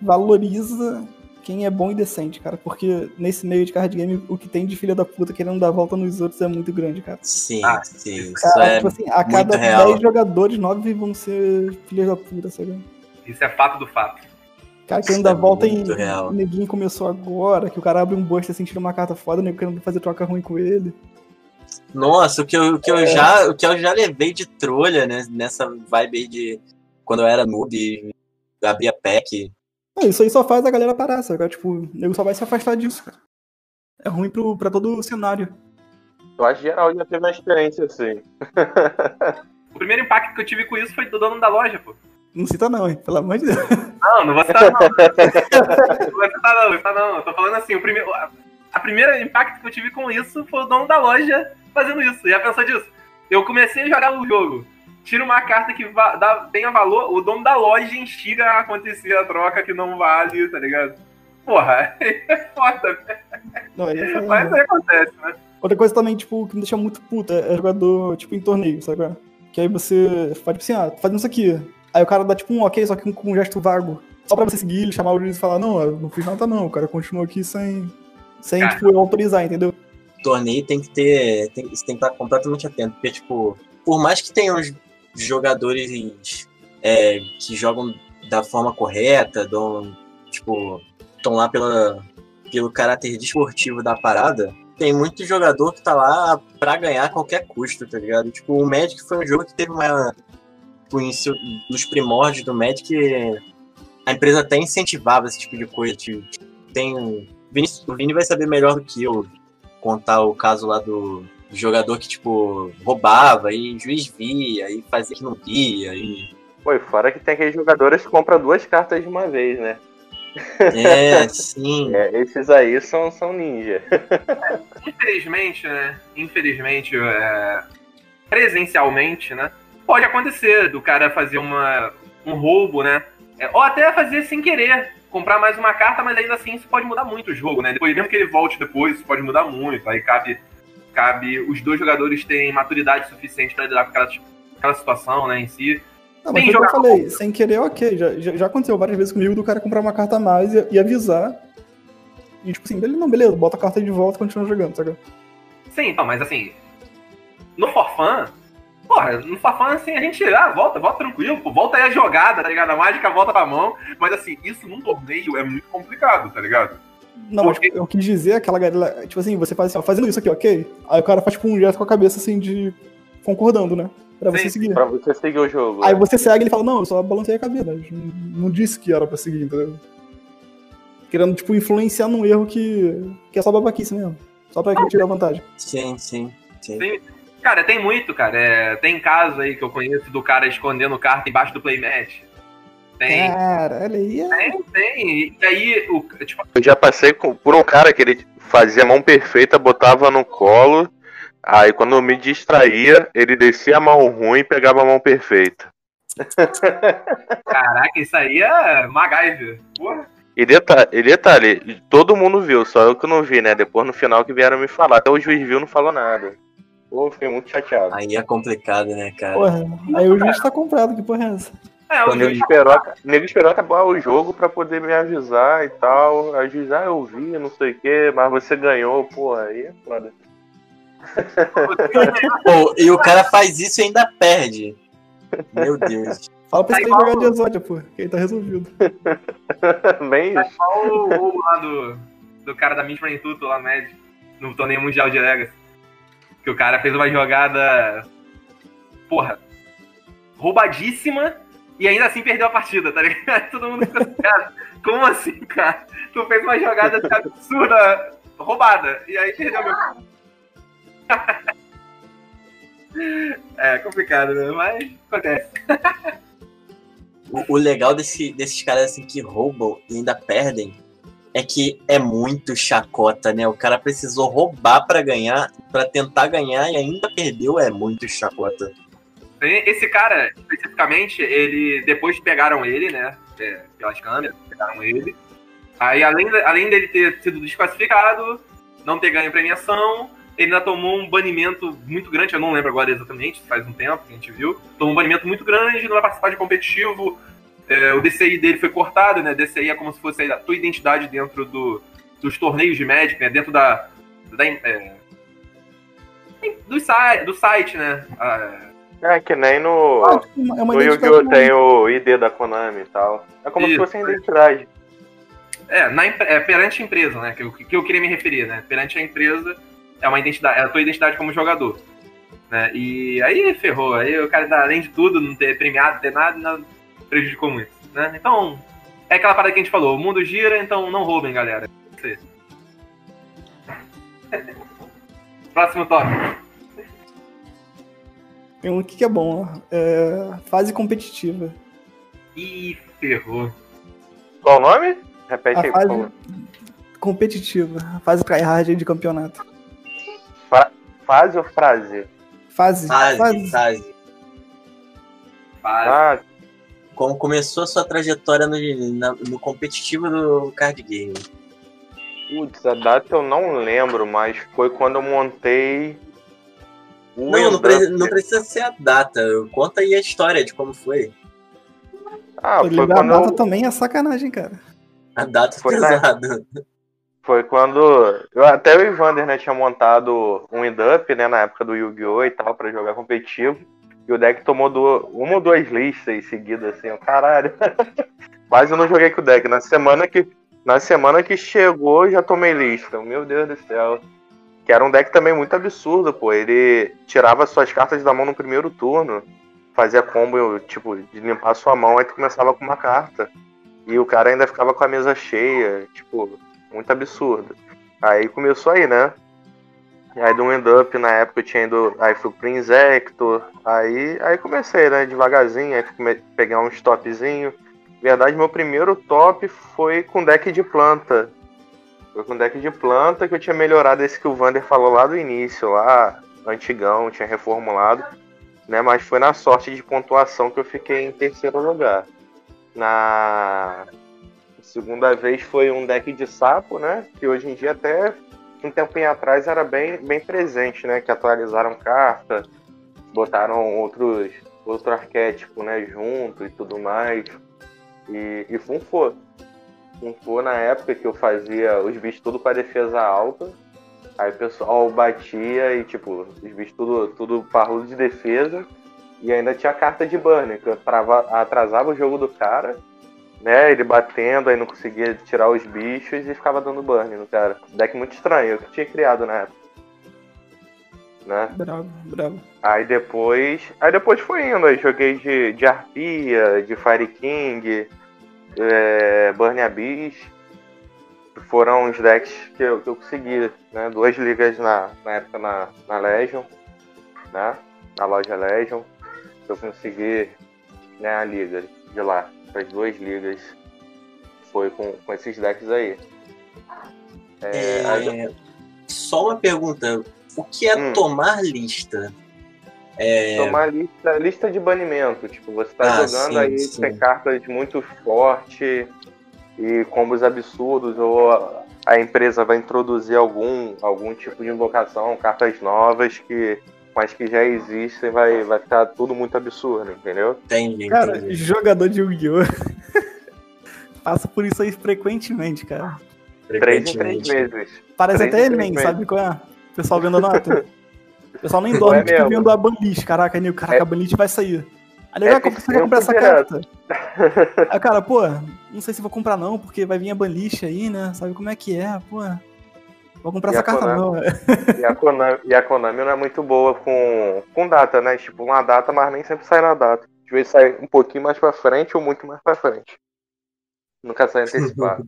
valoriza quem é bom e decente, cara. Porque nesse meio de card game, o que tem de filha da puta querendo dar volta nos outros é muito grande, cara. Sim, Ah, sim. Isso Cara, é tipo assim, a cada real. 10 jogadores, 9 vão ser filhas da puta, sabe? Isso é fato do fato. Cara, querendo dar é volta em. real. O neguinho começou agora, que o cara abre um buster assim, tira uma carta foda, o nego querendo fazer troca ruim com ele. Nossa, o que eu, o que eu, É. já, o que eu já levei de trolha né, nessa vibe aí de quando eu era noob e abria pack. Ah, isso aí só faz a galera parar, sabe? Tipo, o nego só vai se afastar disso, cara. É ruim pro, pra todo o cenário. Eu acho que geral já teve uma experiência assim. O primeiro impacto que eu tive com isso foi do dono da loja, pô. Não cita não, hein? Pelo amor de Deus. Não, não vou citar não. não vou citar não, vou citar não. Eu tô falando assim, o primeiro, a, a primeira impacto que eu tive com isso foi o dono da loja fazendo isso. Já pensou disso? Eu comecei a jogar o jogo, tiro uma carta que dá, tenha valor, o dono da loja instiga a acontecer a troca que não vale, tá ligado? Porra, é foda, velho. Não, é mas aí acontece, né? Outra coisa também, tipo, que me deixa muito puta é jogador, tipo, em torneio, sabe? Que aí você faz, tipo assim, ah, tô fazendo isso aqui. Aí o cara dá, tipo, um ok, só que com um gesto vago. Só pra você seguir ele, chamar o juiz e falar, não, eu não fiz nada não, o cara continua aqui sem, sem Cara. tipo, eu autorizar, entendeu? Torneio tem que ter. Tem, você tem que estar completamente atento. Porque, tipo, por mais que tenham jogadores é, que jogam da forma correta, dão, tipo, estão lá pela, pelo caráter desportivo da parada, tem muito jogador que tá lá pra ganhar a qualquer custo, tá ligado? Tipo, o Magic foi um jogo que teve uma. Nos primórdios do Magic, a empresa até incentivava esse tipo de coisa. Tipo, tem. O Vini vai saber melhor do que eu contar o caso lá do, jogador que, tipo, roubava e juiz via e fazia que não via. E... Pô, fora que tem aqueles jogadores que compram duas cartas de uma vez, né? É, sim. É, esses aí são, são ninja. Infelizmente, né? Infelizmente, é, presencialmente, né? Pode acontecer do cara fazer uma, um roubo, né? É, ou até fazer sem querer, comprar mais uma carta, mas ainda assim isso pode mudar muito o jogo, né? Depois, mesmo que ele volte depois, isso pode mudar muito. Aí cabe, cabe os dois jogadores terem maturidade suficiente para lidar com aquela, aquela situação, né, em si. Não, mas eu falei, sem querer, ok. Já, já, já, aconteceu várias vezes comigo do cara comprar uma carta a mais e, e avisar. E tipo assim, beleza, não, beleza, bota a carta de volta e continua jogando, sabe? Sim, então, mas assim, no Forfan, porra, no Forfan assim, a gente, ah, volta, volta tranquilo, pô, volta aí a jogada, tá ligado? A mágica volta pra mão, mas assim, isso num torneio é muito complicado, tá ligado? Não, Porque... mas eu quis dizer aquela galera, tipo assim, você faz assim, ó, fazendo isso aqui, ok? Aí o cara faz tipo um gesto com a cabeça assim de concordando, né? Pra Sim, você seguir. Pra você seguir o jogo. Aí né? você segue e ele fala, não, eu só balancei a cabeça. Não disse que era pra seguir, entendeu? Querendo, tipo, influenciar num erro que, que é só babaquice mesmo. Só pra ah, tirar vantagem. Sim, sim, sim. Tem, cara, tem muito, cara. É, tem casos aí que eu conheço do cara escondendo carta embaixo do playmatch. Tem. Cara, olha aí. Tem, tem. E aí, o, tipo... Eu já passei por um cara que ele fazia a mão perfeita, botava no colo Aí quando eu me distraía, ele descia a mão ruim e pegava a mão perfeita. Caraca, isso aí é MacGyver. Porra. E detalhe, e detalhe, todo mundo viu, só eu que não vi, né? Depois no final que vieram me falar. Até o juiz viu não falou nada. Pô, fiquei muito chateado. Aí é complicado, né, cara? Porra, aí o juiz tá comprado, que porra é essa? É, o nego esperou, nego esperou acabar o jogo pra poder me avisar e tal. Aí o juiz, ah, eu vi, não sei o que, mas você ganhou, pô, aí é foda. Pô, e o cara faz isso e ainda perde. Meu Deus. Fala pra esse tá jogar de exódia, pô, que aí tá resolvido. Bem tá igual o roubo lá do, do cara da Mishra Tuto lá no Med, no torneio mundial de Legacy. Que o cara fez uma jogada. Porra. Roubadíssima e ainda assim perdeu a partida, tá ligado? Todo mundo ficou assim, cara, como assim, cara? Tu fez uma jogada absurda, roubada, e aí perdeu meu. é complicado, né? Mas acontece. o, o, legal desse, desses caras assim que roubam e ainda perdem é que é muito chacota, né? O cara precisou roubar para ganhar, para tentar ganhar e ainda perdeu, é muito chacota. Esse cara, especificamente, ele depois pegaram ele, né? É, pelas câmeras, pegaram ele. Aí, além, além dele ter sido desclassificado, não ter ganho premiação, ele ainda tomou um banimento muito grande, eu não lembro agora exatamente, faz um tempo que a gente viu. Tomou um banimento muito grande, não vai participar de competitivo. É, o DCI dele foi cortado, né? DCI é como se fosse a tua identidade dentro do, dos torneios de Magic, né? Dentro da. da é, do, site, do site, né? Ah, é que nem no. Ah, tipo, é no Yu-Gi-Oh! tem o ID da Konami e tal. É como Isso. se fosse a identidade. É, na, é, perante a empresa, né? Que eu, que eu queria me referir, né? Perante a empresa é uma identidade, é a tua identidade como jogador. Né? E aí ferrou. Aí o cara, além de tudo, não ter premiado, ter nada, não, prejudicou muito. Né? Então, é aquela parada que a gente falou: o mundo gira, então não roubem, galera. Próximo tópico. Tem um aqui que é bom, é fase competitiva. Ih, ferrou. Qual o nome? Repete a aí, fase por favor. Competitiva, fase tryhard de campeonato. Fra fase ou frase? Fase. Fase. Fase. fase. fase. Como começou a sua trajetória no, na, no competitivo do card game? Putz, a data eu não lembro, mas foi quando eu montei. Não, não, pre não, precisa ser a data. Conta aí a história de como foi. Ah, foi quando a data eu... também é sacanagem, cara. A data foi pesada. Na... Foi quando. Eu, até o Evander né, tinha montado um indup né, na época do Yu-Gi-Oh! e tal, pra jogar competitivo. E o deck tomou do, uma ou duas listas seguidas, assim, caralho. Mas eu não joguei com o deck. Na semana que, na semana que chegou, já tomei lista. Meu Deus do céu. Que era um deck também muito absurdo, pô. Ele tirava suas cartas da mão no primeiro turno. Fazia combo, tipo, de limpar sua mão, aí tu começava com uma carta. E o cara ainda ficava com a mesa cheia. Tipo, muito absurdo. Aí começou aí, né? Aí do End Up na época eu tinha ido. Aí fui pro Insector. Aí, aí comecei, né? Devagarzinho, aí fui pegar uns topzinho. Na verdade, meu primeiro top foi com deck de planta. Foi com deck de planta que eu tinha melhorado esse que o Vander falou lá do início, lá, antigão, tinha reformulado. Né, mas foi na sorte de pontuação que eu fiquei em terceiro lugar. Na segunda vez foi um deck de sapo, né? Que hoje em dia até um tempinho atrás era bem, bem presente, né? Que atualizaram carta, botaram outros outro arquétipo, né? Junto e tudo mais. E, e funfou. Funfou na época que eu fazia os bichos tudo com a defesa alta. Aí o pessoal batia e, tipo, os bichos tudo, tudo parrudo de defesa. E ainda tinha carta de burn, que atrasava o jogo do cara né? Ele batendo, aí não conseguia tirar os bichos e ficava dando burn no cara. Deck muito estranho, eu que tinha criado na época. Né? Bravo, bravo. Aí depois. Aí depois foi indo, aí joguei de, de Arpia, de Fire King, é, Burn Abyss. Foram os decks que eu, que eu consegui, né? Duas ligas na, na época na, na Legion, né? Na loja Legion. Eu consegui né, a liga de lá as duas ligas foi com, com esses decks aí. É, é, aí... Só uma pergunta: o que é hum. tomar lista? É... Tomar lista, lista de banimento. Tipo, você tá ah, jogando sim, aí, sim. tem cartas muito fortes e combos absurdos, ou a, a empresa vai introduzir algum, algum tipo de invocação, cartas novas que mas que já existem, vai, vai ficar tudo muito absurdo, entendeu? Entendi. Cara, jogador de Yu-Gi-Oh! passa por isso aí frequentemente, cara. Três em três meses. Parece três até Enem, sabe qual é? O pessoal vendo a nota. O pessoal nem dorme, é tipo, vendo a banlist. Caraca, Nil, caraca, é. a banlist vai sair. Aí é como você vai comprar essa carta? Aí, cara, pô, não sei se vou comprar não, porque vai vir a banlist aí, né? Sabe como é que é, pô. Vou comprar e essa carta Konami, não. E a, Konami, e a Konami não é muito boa com, com data, né? Tipo, uma data, mas nem sempre sai na data. Às vezes sai um pouquinho mais pra frente ou muito mais pra frente. Nunca sai antecipado.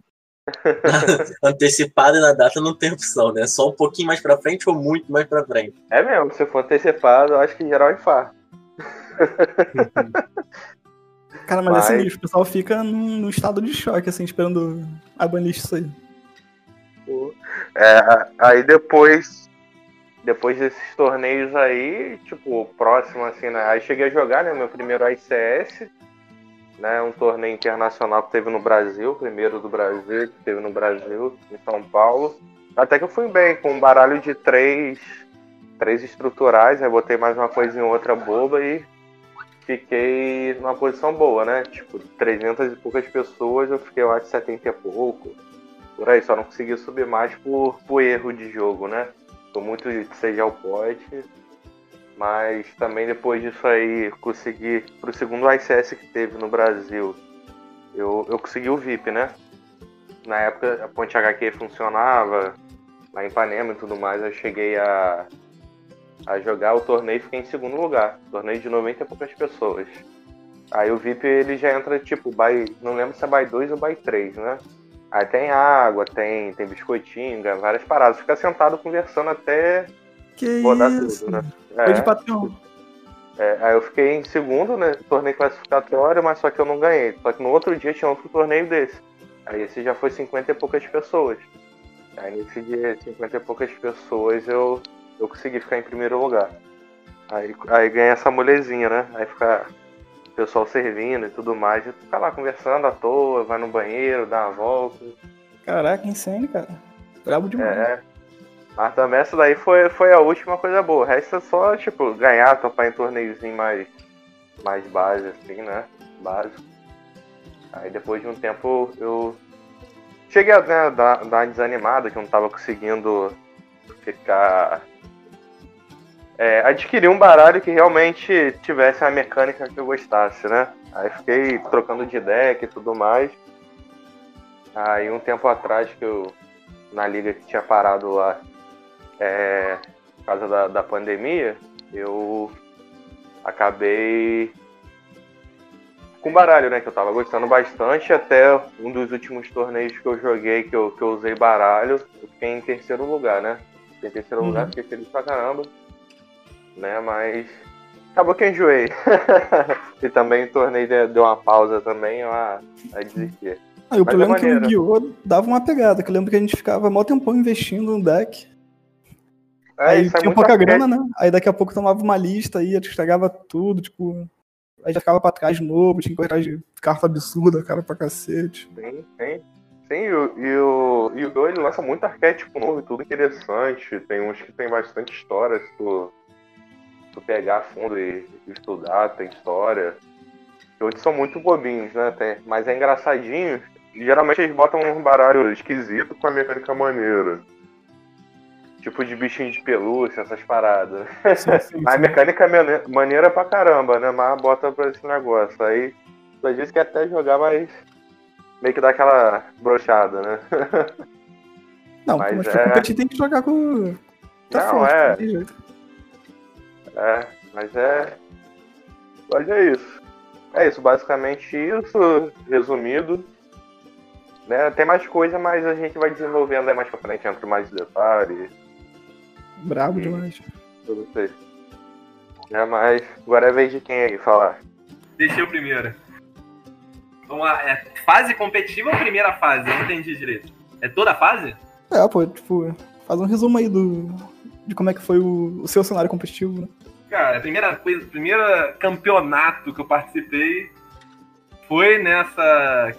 antecipado na data não tem opção, né? Só um pouquinho mais pra frente ou muito mais pra frente. É mesmo, se for antecipado, eu acho que geral infarto. Cara, mas, mas... assim, o pessoal fica num, num, estado de choque, assim, esperando a banlist É, aí depois, depois desses torneios aí, tipo, próximo assim, né? Aí cheguei a jogar, né? Meu primeiro ICS, né? Um torneio internacional que teve no Brasil, primeiro do Brasil, que teve no Brasil, em São Paulo. Até que eu fui bem, com um baralho de três, três estruturais, aí botei mais uma coisa em outra boba e fiquei numa posição boa, né? Tipo, 300 e poucas pessoas, eu fiquei, eu acho, 70 e pouco por aí, só não consegui subir mais por, por erro de jogo, né? Tô muito de seja o pote, mas também depois disso aí consegui, pro segundo ICS que teve no Brasil, eu, eu consegui o VIP, né? Na época a Ponte HQ funcionava, lá em Ipanema e tudo mais, eu cheguei a, a jogar o torneio e fiquei em segundo lugar. Torneio de 90 e poucas pessoas. Aí o VIP ele já entra tipo, by, não lembro se é by 2 ou by 3, né? Aí tem água, tem, tem biscoitinho, várias paradas. Fica sentado conversando até que rodar isso? tudo, né? É, de patrão. É, aí eu fiquei em segundo, né? Torneio classificatório, mas só que eu não ganhei. Só que no outro dia tinha outro torneio desse. Aí esse já foi 50 e poucas pessoas. Aí nesse dia, 50 e poucas pessoas, eu, eu consegui ficar em primeiro lugar. Aí, aí ganhei essa molezinha, né? Aí fica pessoal servindo e tudo mais, e tu fica lá conversando à toa, vai no banheiro, dá uma volta. Caraca, insane, cara. Brabo demais. É. Mas também essa daí foi, foi a última coisa boa. O resto é só, tipo, ganhar, topar em torneiozinho mais, mais base, assim, né? Básico. Aí depois de um tempo eu, cheguei a né, dar, dar uma desanimada, que eu não tava conseguindo ficar. É, adquirir um baralho que realmente tivesse a mecânica que eu gostasse, né? Aí fiquei trocando de deck e tudo mais. Aí um tempo atrás que eu, na liga que tinha parado lá, é, por causa da, da pandemia, eu acabei com baralho, né? Que eu tava gostando bastante. Até um dos últimos torneios que eu joguei, que eu, que eu usei baralho, eu fiquei em terceiro lugar, né? Fiquei em terceiro uhum. lugar, fiquei feliz pra caramba. Né? Mas acabou que eu enjoei. e também o torneio deu uma pausa também, a, a desistir. Ah, o Mas problema é que o Guiô dava uma pegada, que eu lembro que a gente ficava mó tempão investindo no deck. É, aí é tinha é pouca grana, né? Aí daqui a pouco tomava uma lista aí, estragava tudo, tipo. Aí já ficava pra trás de novo, tinha que correr de carta absurda, cara, pra cacete. Sim, sim. Sim, e o, e o, e o ele lança muito arquétipo novo, tudo interessante. Tem uns que tem bastante história, se tu, tu pegar a fundo e, estudar, tem história. E outros são muito bobinhos, né? Tem, mas é engraçadinho. Geralmente eles botam um baralho esquisito com a mecânica maneira. Tipo de bichinho de pelúcia, essas paradas. Sim, sim, a mecânica é maneira pra caramba, né? Mas bota pra esse negócio. Aí, às vezes quer até jogar, mas meio que dá aquela brochada, né? Não, mas, mas é... competir tem que jogar com. Tá Não, forte, é. É, mas é. Olha é isso. É isso, basicamente isso, resumido. Né? Tem mais coisa, mas a gente vai desenvolvendo aí mais pra frente, entre mais detalhes. Brabo demais. Eu sei. É, mas agora é vez de quem aí falar? Deixa eu primeiro. Vamos lá, é fase competitiva ou primeira fase? Eu não entendi direito. É toda a fase? É, pô, tipo, faz um resumo aí do, de como é que foi o, o seu cenário competitivo, né? Cara, a primeira coisa, o primeiro campeonato que eu participei foi nessa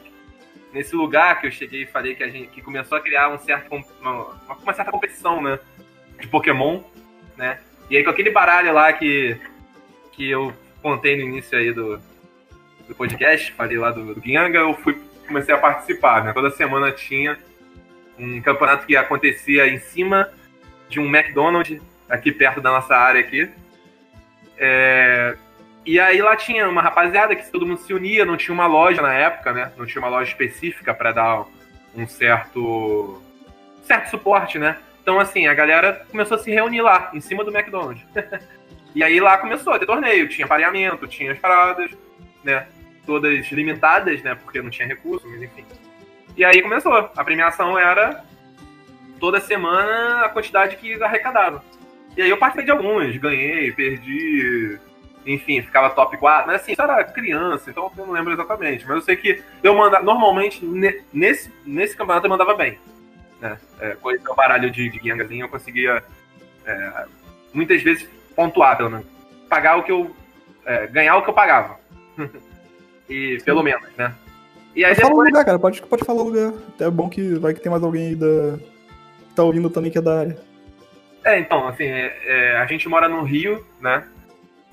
nesse lugar que eu cheguei e falei que a gente que começou a criar um certo uma, uma certa competição, né, de Pokémon, né? E aí com aquele baralho lá que que eu contei no início aí do, do podcast, falei lá do, do eu fui comecei a participar, né? Toda semana tinha um campeonato que acontecia em cima de um McDonald's aqui perto da nossa área aqui. É, e aí lá tinha uma rapaziada que todo mundo se unia, não tinha uma loja na época, né? Não tinha uma loja específica para dar um certo certo suporte, né? Então assim, a galera começou a se reunir lá, em cima do McDonald's. e aí lá começou a ter torneio, tinha pareamento, tinha as paradas, né? Todas limitadas, né? Porque não tinha recurso, mas enfim. E aí começou. A premiação era toda semana a quantidade que arrecadava. E aí eu participei de alguns, ganhei, perdi, enfim, ficava top 4. Mas assim, eu era criança, então eu não lembro exatamente. Mas eu sei que eu mandava. Normalmente, nesse, nesse campeonato eu mandava bem. Né? É, com esse baralho de, de Gengazinho eu conseguia é, muitas vezes pontuar, pelo menos. Pagar o que eu. É, ganhar o que eu pagava. e pelo menos, né? E aí depois... Fala o lugar, cara, pode, pode falar o lugar. Até é bom que vai que tem mais alguém aí da. que tá ouvindo também que é da área. É, então, assim, é, é, a gente mora no Rio, né?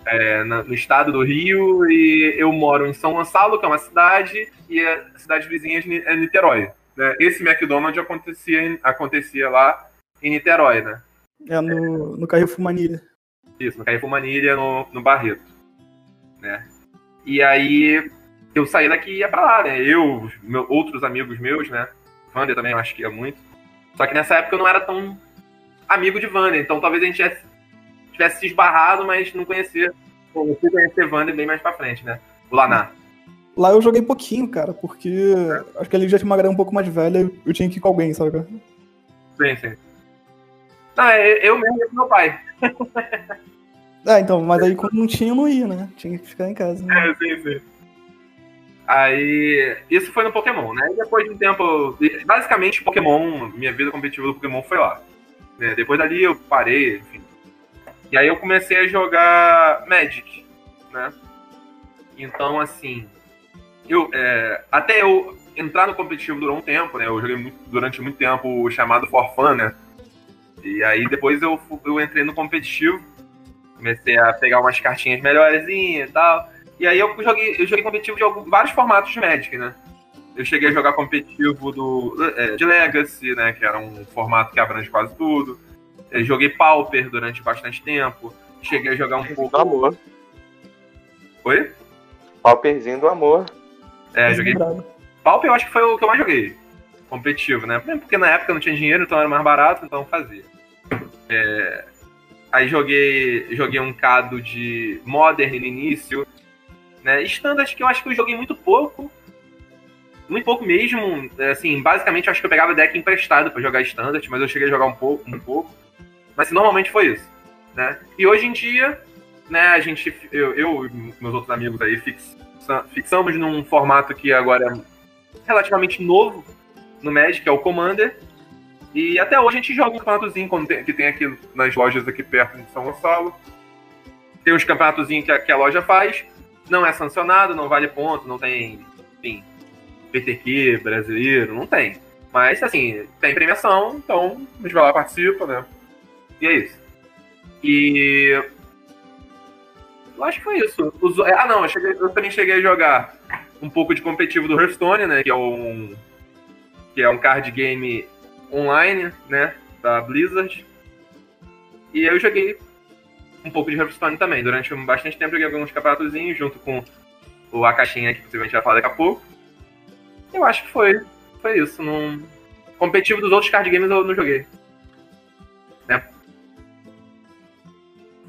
É, na, no estado do Rio, e eu moro em São Gonçalo, que é uma cidade, e a cidade vizinha é Niterói. Né? Esse McDonald's acontecia, acontecia lá em Niterói, né? É no, no Carrefour Manilha. Isso, no Carrefour Manilha, no, no Barreto. Né? E aí eu saí daqui e ia pra lá, né? Eu, meu, outros amigos meus, né? Wander também eu acho que ia muito. Só que nessa época eu não era tão amigo de Wander, então talvez a gente tivesse, tivesse se esbarrado, mas não conhecia. Eu fui conhecer Wander bem mais pra frente, né? O Lanar. Lá eu joguei pouquinho, cara, porque é. acho que ele já tinha uma galera um pouco mais velha eu tinha que ir com alguém, sabe? Sim, sim. Não, é, eu mesmo ia com meu pai. É, então, mas aí quando não tinha, eu não ia, né? Tinha que ficar em casa. Né? É, sim, sim. Aí, isso foi no Pokémon, né? E depois de um tempo, basicamente, Pokémon, minha vida competitiva do Pokémon foi lá. É, depois dali eu parei, enfim. E aí eu comecei a jogar Magic, né? Então, assim, eu, é, até eu entrar no competitivo durou um tempo, né? Eu joguei muito, durante muito tempo o chamado For Fun, né? E aí depois eu, eu entrei no competitivo, comecei a pegar umas cartinhas melhorzinhas e tal. E aí eu joguei, eu joguei competitivo de alguns, vários formatos de Magic, né? Eu cheguei a jogar competitivo do, é, de Legacy, né? Que era um formato que abrange quase tudo. Eu joguei Pauper durante bastante tempo. Cheguei a jogar um pouco. Do amor. Oi? Pauperzinho do amor. É, joguei. Pauper eu acho que foi o que eu mais joguei. Competitivo, né? Porque na época não tinha dinheiro, então era mais barato, então fazia. É... Aí joguei, joguei um cado de Modern no início. Né? Standard que eu acho que eu joguei muito pouco. Muito pouco mesmo. Assim, basicamente acho que eu pegava deck emprestado para jogar Standard, mas eu cheguei a jogar um pouco, um pouco. Mas normalmente foi isso. Né? E hoje em dia, né, a gente, eu, eu e meus outros amigos aí fix, fixamos num formato que agora é relativamente novo no Magic, que é o Commander. E até hoje a gente joga um campeonatozinho que tem aqui nas lojas aqui perto de São Gonçalo. Tem uns campeonatozinhos que a, que a loja faz. Não é sancionado, não vale ponto, não tem, enfim, PTQ brasileiro, não tem. Mas, assim, tem premiação, então a gente vai lá, participa, né? E é isso. E. Eu acho que foi isso. Os... Ah, não, eu, cheguei, eu, também cheguei a jogar um pouco de competitivo do Hearthstone, né? Que é um. Que é um card game online, né? Da Blizzard. E eu joguei um pouco de Hearthstone também. Durante bastante tempo joguei alguns campeonatozinhos junto com o Akashinha, que possivelmente vai falar daqui a pouco. Eu acho que foi. Foi isso. Num... Competitivo dos outros card games eu não joguei. Né?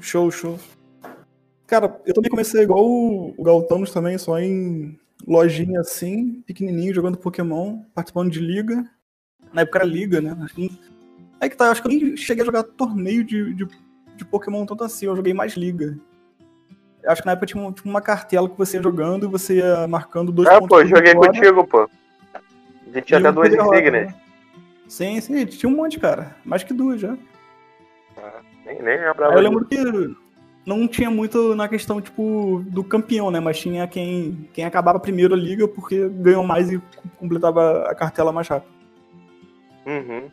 Show, show. Cara, eu também comecei igual o, o Galtanos também, só em lojinha assim, pequenininho, jogando Pokémon, participando de liga. Na época era liga, né? Aí que tá, eu acho que eu nem cheguei a jogar torneio de, de, de Pokémon tanto assim, eu joguei mais liga. Eu acho que na época tinha, tinha uma cartela que você ia jogando e você ia marcando dois ah, pontos. Ah, pô, joguei contigo, pô. A gente tinha até duas insígnias. Né? Sim, sim, tinha um monte, cara. Mais que duas já. Ah. Nem, nem lembrava. Eu lembro que não tinha muito na questão, tipo, do campeão, né? Mas tinha quem, quem acabava primeiro a liga porque ganhou mais e completava a cartela mais rápido. Uhum.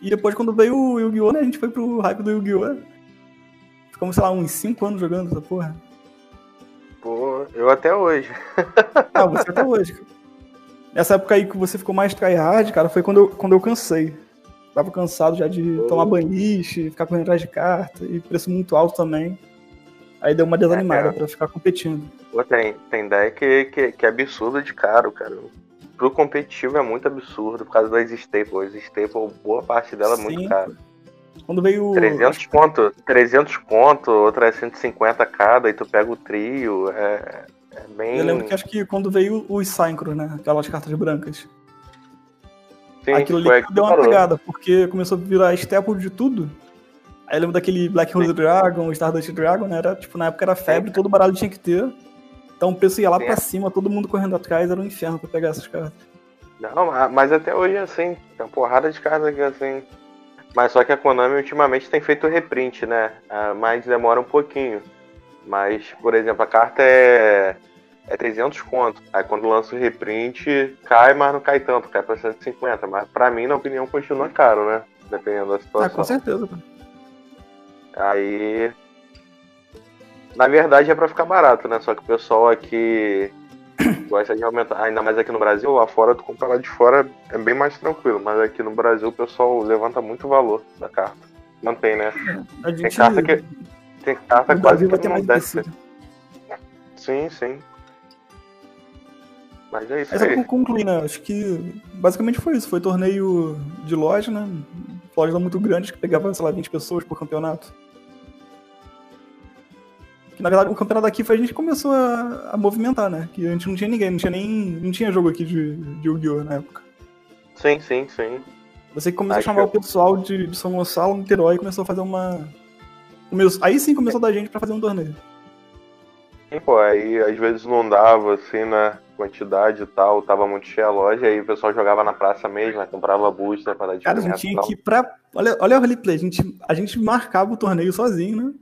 E depois, quando veio o Yu-Gi-Oh!, né? A gente foi pro hype do Yu-Gi-Oh! Ficamos, sei lá, uns 5 anos jogando essa porra. Pô, eu até hoje. ah, você até hoje. Nessa época aí que você ficou mais tryhard, cara, foi quando eu, quando eu cansei. Tava cansado já de oh. tomar banhiche, ficar correndo atrás de carta, e preço muito alto também. Aí deu uma desanimada é, pra ficar competindo. Pô, tem, tem deck que, que é absurdo de caro, cara. Pro competitivo é muito absurdo por causa das staples. Staple, boa parte dela Sim. é muito caro. Quando veio. 300 conto, 300 conto, outra é 150 cada, e tu pega o trio. É, é bem. Eu lembro que acho que quando veio os Synchro, né? Aquelas cartas brancas. Sim, Aquilo ali deu uma pegada, porque começou a virar staple de tudo. Aí eu lembro daquele Black Rose. Dragon, Stardust Dragon, né? Era, tipo, na época era febre, todo baralho tinha que ter. Então o preço ia lá Sim. pra cima, todo mundo correndo atrás, era um inferno pra pegar essas cartas. Não, mas até hoje é assim, tem uma porrada de cartas aqui assim. Mas só que a Konami ultimamente tem feito reprint, né? Ah, mas demora um pouquinho. Mas, por exemplo, a carta é é 300 conto. Aí quando lança o reprint, cai, mas não cai tanto, cai pra 150. Mas pra mim, na opinião, continua caro, né? Dependendo da situação. Ah, com certeza. Aí. Na verdade é pra ficar barato, né? Só que o pessoal aqui gosta de aumentar. Ainda mais aqui no Brasil, lá fora, tu compra lá de fora é bem mais tranquilo. Mas aqui no Brasil o pessoal levanta muito valor da carta. Mantém, né? É, gente... Tem carta que. Tem carta quase que não desce. Sim, sim. Mas é isso Mas aí. concluir, né? Acho que basicamente foi isso. Foi torneio de loja, né? Lojas muito grandes que pegava, sei lá, 20 pessoas por campeonato. Que, na verdade, o campeonato aqui foi a gente começou a, a, movimentar, né? Que a gente não tinha ninguém, não tinha nem. não tinha jogo aqui de, de Yu-Gi-Oh! na época. Sim, sim, sim. Você começou Acho a chamar que... o pessoal de, de São Gonçalo, Niterói, e começou a fazer uma. Começou... Aí sim começou a dar gente pra fazer um torneio. Sim, pô, aí às vezes não dava, assim, né? Quantidade e tal, tava muito cheia a loja, aí o pessoal jogava na praça mesmo, né, comprava booster pra dar Cara, a gente tinha que ir pra. Olha, olha o roleplay, a gente, a gente marcava o torneio sozinho, né?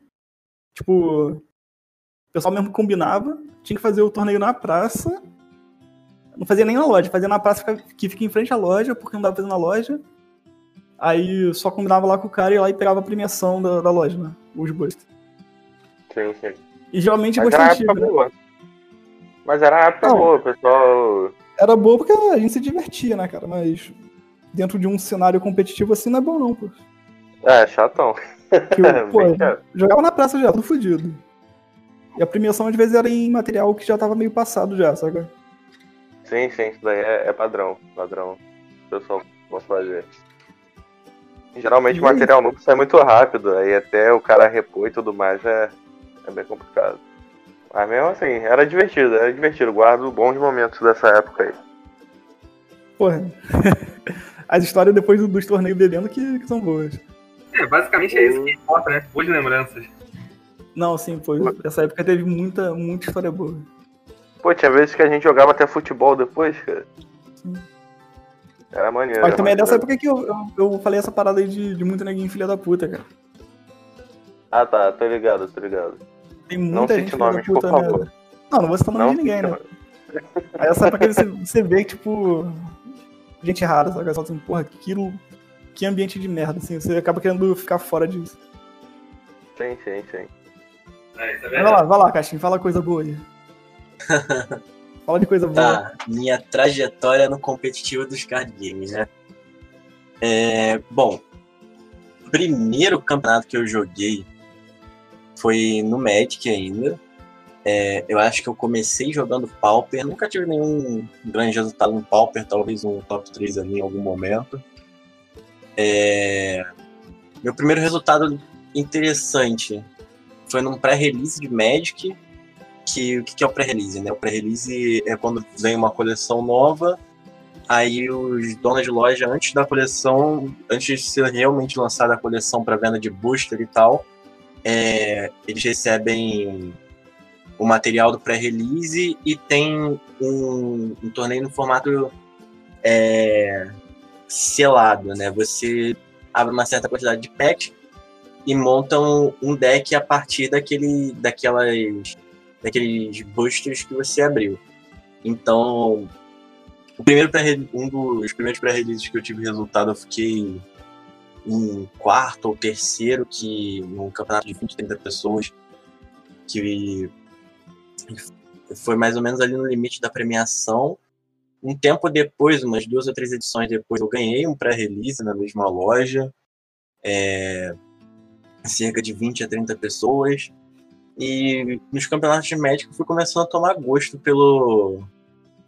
Tipo, o pessoal mesmo combinava, tinha que fazer o torneio na praça. Não fazia nem na loja, fazia na praça que fica em frente à loja, porque não dava pra fazer na loja. Aí só combinava lá com o cara e lá e pegava a premiação da, da loja, né? Os boosters. Sim, sim. E geralmente Mas era época boa. Mas era época não. boa, o pessoal. era boa porque a gente se divertia, né, cara? Mas dentro de um cenário competitivo assim não é bom, não, pô. É, chatão. Pô, jogava na praça já, tudo fodido. E a premiação às vezes era em material que já tava meio passado já, sabe? Sim, sim, isso daí é, é padrão. Padrão. O pessoal pode fazer. Geralmente o material novo sai muito rápido, aí até o cara repor e tudo mais é, é bem complicado. Mas mesmo assim, era divertido, era divertido. Guardo bons momentos dessa época aí. Porra. As histórias depois dos torneios bebendo que, que são boas. É, basicamente é isso que importa, né? Boas lembranças. Não, sim, foi. Essa época teve muita, muita história boa. Pô, tinha vezes que a gente jogava até futebol depois, cara. Era maneiro. Mas também é dessa época que eu, eu, eu, falei essa parada aí de, de muito neguinho filha da puta, cara. Ah tá, tô ligado, tô ligado. Tem muita não gente filha da puta, né? Não, não vou citar nome de ninguém, né? Aí essa época você, você vê, tipo, gente rara, sabe? Só assim, porra, aquilo. Que ambiente de merda, assim. Você acaba querendo ficar fora disso. Sim, sim, sim. É, é vai lá, vai lá, Caixinha, fala coisa boa aí. fala de coisa boa. Tá, minha trajetória no competitivo dos card games, né? É, bom, primeiro campeonato que eu joguei foi no Magic ainda. É, eu acho que eu comecei jogando Pauper, nunca tive nenhum grande resultado no Pauper, talvez um top 3 ali em algum momento. É, meu primeiro resultado interessante foi num pré-release de Magic, que o que é o pré-release, né? O pré-release é quando vem uma coleção nova, aí os donos de loja, antes da coleção, antes de ser realmente lançada a coleção para venda de booster e tal, é, eles recebem o material do pré-release e tem um, um, torneio no formato é, selado, né? Você abre uma certa quantidade de packs e monta um, um, deck a partir daquele, daquelas, daqueles boosters que você abriu. Então, o primeiro um dos primeiros pré-releases que eu tive resultado, eu fiquei em quarto ou terceiro, que num campeonato de 20, 30 pessoas, que foi mais ou menos ali no limite da premiação. Um tempo depois, umas duas ou três edições depois, eu ganhei um pré-release na mesma loja. É, cerca de 20 a 30 pessoas. E nos campeonatos de médico fui começando a tomar gosto pelo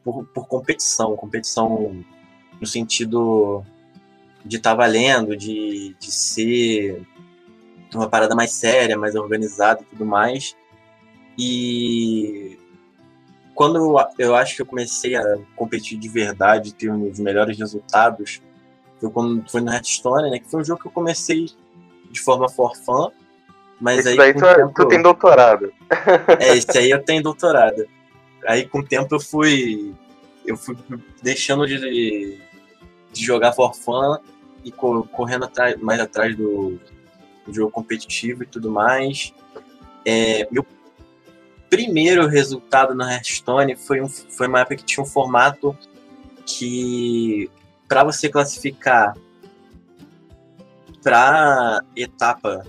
por, por competição, competição no sentido de estar tá valendo, de, de ser uma parada mais séria, mais organizada e tudo mais. E quando eu, eu acho que eu comecei a competir de verdade, ter os melhores resultados, foi quando foi no Hearthstone, né? Que foi um jogo que eu comecei de forma for fun. Mas esse aí. Daí tu, é, tempo... tu tem doutorado. É, esse aí eu tenho doutorado. Aí com o tempo eu fui. Eu fui deixando de, de jogar for fun e correndo atrás, mais atrás do, do jogo competitivo e tudo mais. É, meu primeiro resultado no Hearthstone foi, um, foi uma época que tinha um formato que, para você classificar para etapa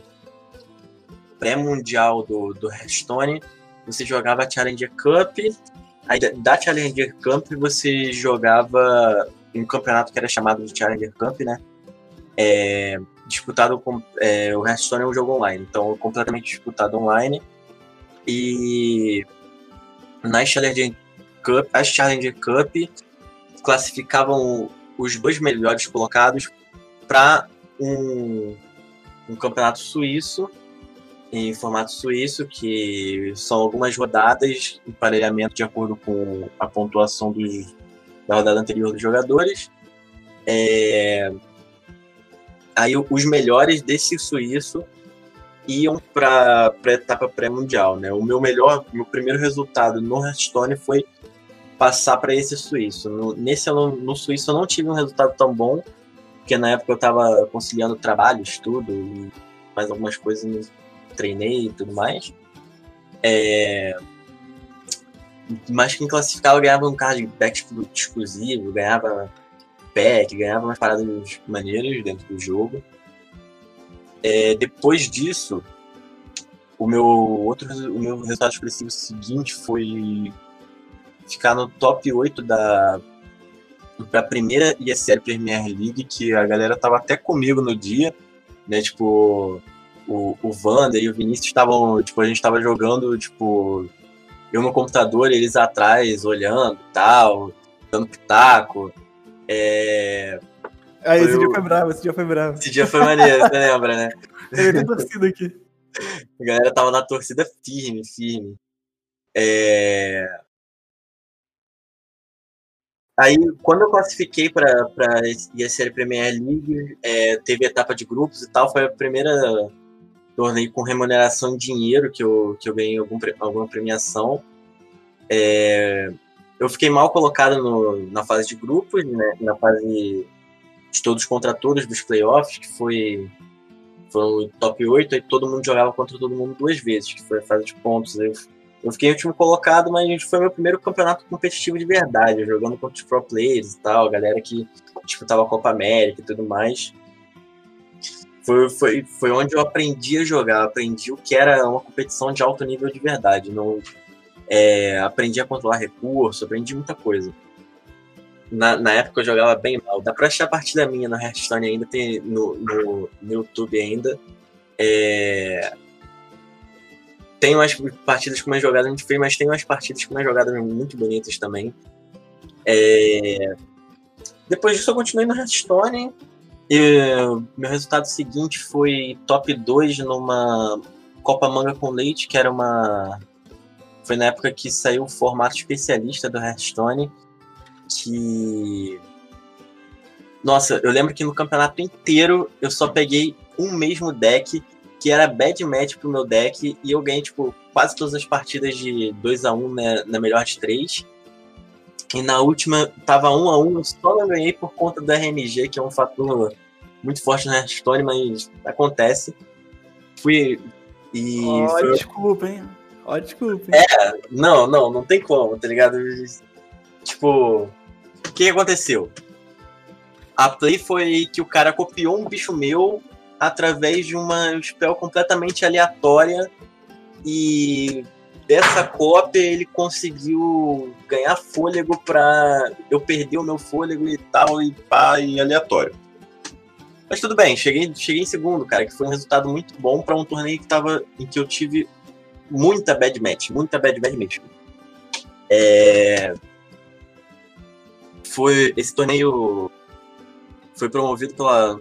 pré-mundial do, do Hearthstone, você jogava a Challenger Cup, aí da Challenger Cup você jogava um campeonato que era chamado de Challenger Cup, né? É, disputado com é, o Hearthstone é um jogo online, então completamente disputado online e nas Challenger Cup, as Challenger Cup classificavam os dois melhores colocados para um, um campeonato suíço em formato suíço, que são algumas rodadas, emparelhamento de acordo com a pontuação dos, da rodada anterior dos jogadores. É, aí os melhores desse suíço iam para a etapa pré-mundial, né? O meu melhor, meu primeiro resultado no Hearthstone foi passar para esse suíço. No, nesse no, suíço eu não tive um resultado tão bom, porque na época eu estava conciliando trabalho, estudo e mais algumas coisas, treinei e tudo mais. É... Mas quem classificava ganhava um card back exclusivo, ganhava pack, ganhava umas paradas maneiras dentro do jogo. É, depois disso, o meu outro o meu resultado expressivo seguinte foi ficar no top 8 da para a primeira ESL Premier League, que a galera tava até comigo no dia, né? Tipo, o, o Wander e o Vinícius estavam, tipo, a gente tava jogando, tipo, eu no computador, eles atrás, olhando e tal, dando pitaco. É... Aí, esse dia foi bravo, esse dia foi bravo. Esse dia foi maneiro, você lembra, né? Eu tenho torcida aqui. A galera tava na torcida firme, firme. É... Aí, quando eu classifiquei para a série Premier League, é, teve etapa de grupos e tal, foi a primeira torneio com remuneração em dinheiro que eu, que eu ganhei algum, alguma premiação. É, eu fiquei mal colocado no, na fase de grupos, né, na fase de todos contra todos dos playoffs, que foi foram top 8, e todo mundo jogava contra todo mundo duas vezes, que foi a fase de pontos. Eu, eu fiquei último colocado, mas foi meu primeiro campeonato competitivo de verdade, jogando contra os pro players e tal, galera que disputava a Copa América e tudo mais. Foi, foi, foi onde eu aprendi a jogar, aprendi o que era uma competição de alto nível de verdade. Não, é, aprendi a controlar recurso, aprendi muita coisa. Na, na, época eu jogava bem mal. Dá pra achar a partida minha no Hearthstone ainda, tem no, no, no YouTube ainda. É... Tem umas partidas com umas jogadas muito feias, mas tem umas partidas com umas jogadas muito bonitas também. É... Depois disso eu continuei no Hearthstone. E meu resultado seguinte foi top 2 numa Copa Manga com Leite, que era uma foi na época que saiu o formato especialista do Hearthstone, que... Nossa, eu lembro que no campeonato inteiro eu só peguei um mesmo deck, que era bad match pro meu deck, e eu ganhei, tipo, quase todas as partidas de 2 a 1 né, na melhor de 3. E na última tava 1 a 1 eu só não ganhei por conta da RNG, que é um fator muito forte no Hearthstone, mas acontece. Fui. E. Oh, foi... desculpa, hein? Ó, desculpa. É, não, não, não tem como, tá ligado? Tipo, o que aconteceu? A play foi que o cara copiou um bicho meu através de uma spell completamente aleatória e dessa cópia ele conseguiu ganhar fôlego pra eu perder o meu fôlego e tal, e pá, e aleatório. Mas tudo bem, cheguei, cheguei em segundo, cara, que foi um resultado muito bom para um torneio que tava, em que eu tive muita bad match, muita bad match mesmo. É... Foi, esse torneio foi promovido pela,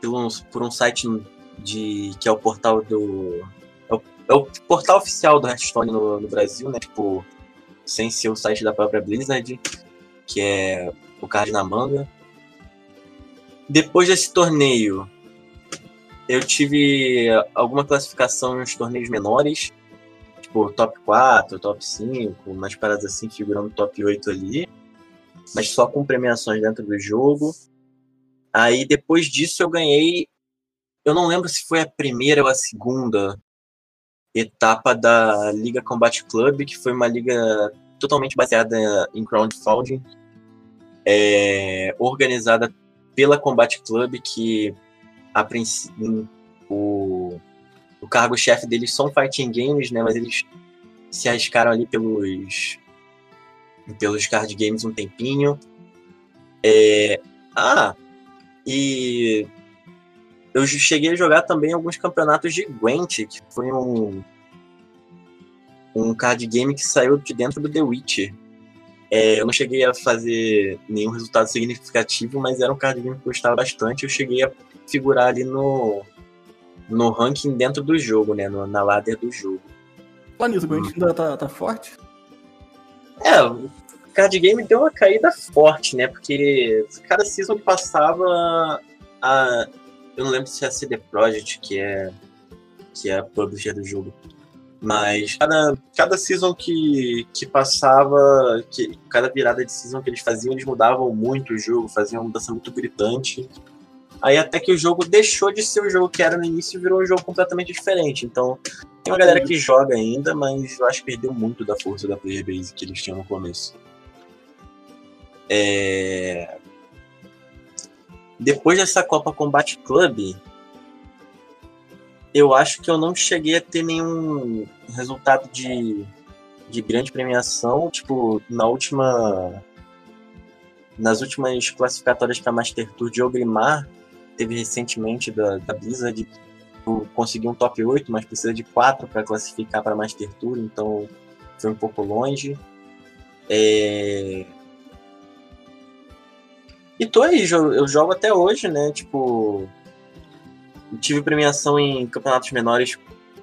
pelo, por um site de, que é o portal do. É o, portal oficial do Hearthstone no, no Brasil, né? Tipo, sem ser o site da própria Blizzard, que é o Card na Manga. Depois desse torneio, eu tive alguma classificação nos torneios menores tipo, top 4, top 5, umas paradas assim, figurando top 8 ali. Mas só com premiações dentro do jogo. Aí depois disso eu ganhei. Eu não lembro se foi a primeira ou a segunda etapa da Liga Combat Club, que foi uma liga totalmente baseada em crowdfunding, é, organizada pela Combat Club, que a princípio o o cargo-chefe deles são fighting games, né? Mas eles se arriscaram ali pelos pelos card games um tempinho. É... Ah, e eu cheguei a jogar também alguns campeonatos de Gwent, que foi um um card game que saiu de dentro do The Witcher. É, eu não cheguei a fazer nenhum resultado significativo, mas era um card game que eu gostava bastante. Eu cheguei a figurar ali no no ranking dentro do jogo, né? No, na ladder do jogo. Nisso, o Gwent ainda tá, tá forte? É, o card game deu uma caída forte, né? Porque cada season que passava. A, eu não lembro se é a CD Projekt que é, que é a publisher do jogo. Mas cada, cada season que, que passava, que, cada virada de season que eles faziam, eles mudavam muito o jogo, faziam uma mudança muito gritante. Aí até que o jogo deixou de ser o jogo que era no início e virou um jogo completamente diferente. Então, tem uma galera que joga ainda, mas eu acho que perdeu muito da força da player base que eles tinham no começo. É... Depois dessa Copa Combat Club, eu acho que eu não cheguei a ter nenhum resultado de, de grande premiação. Tipo, na última nas últimas classificatórias para Master Tour de Ogrimar, teve recentemente da, da Blizzard, conseguiu um top 8, mas precisa de 4 para classificar para Master Tour, então foi um pouco longe. É... E tô aí, eu jogo até hoje, né? Tipo, tive premiação em campeonatos menores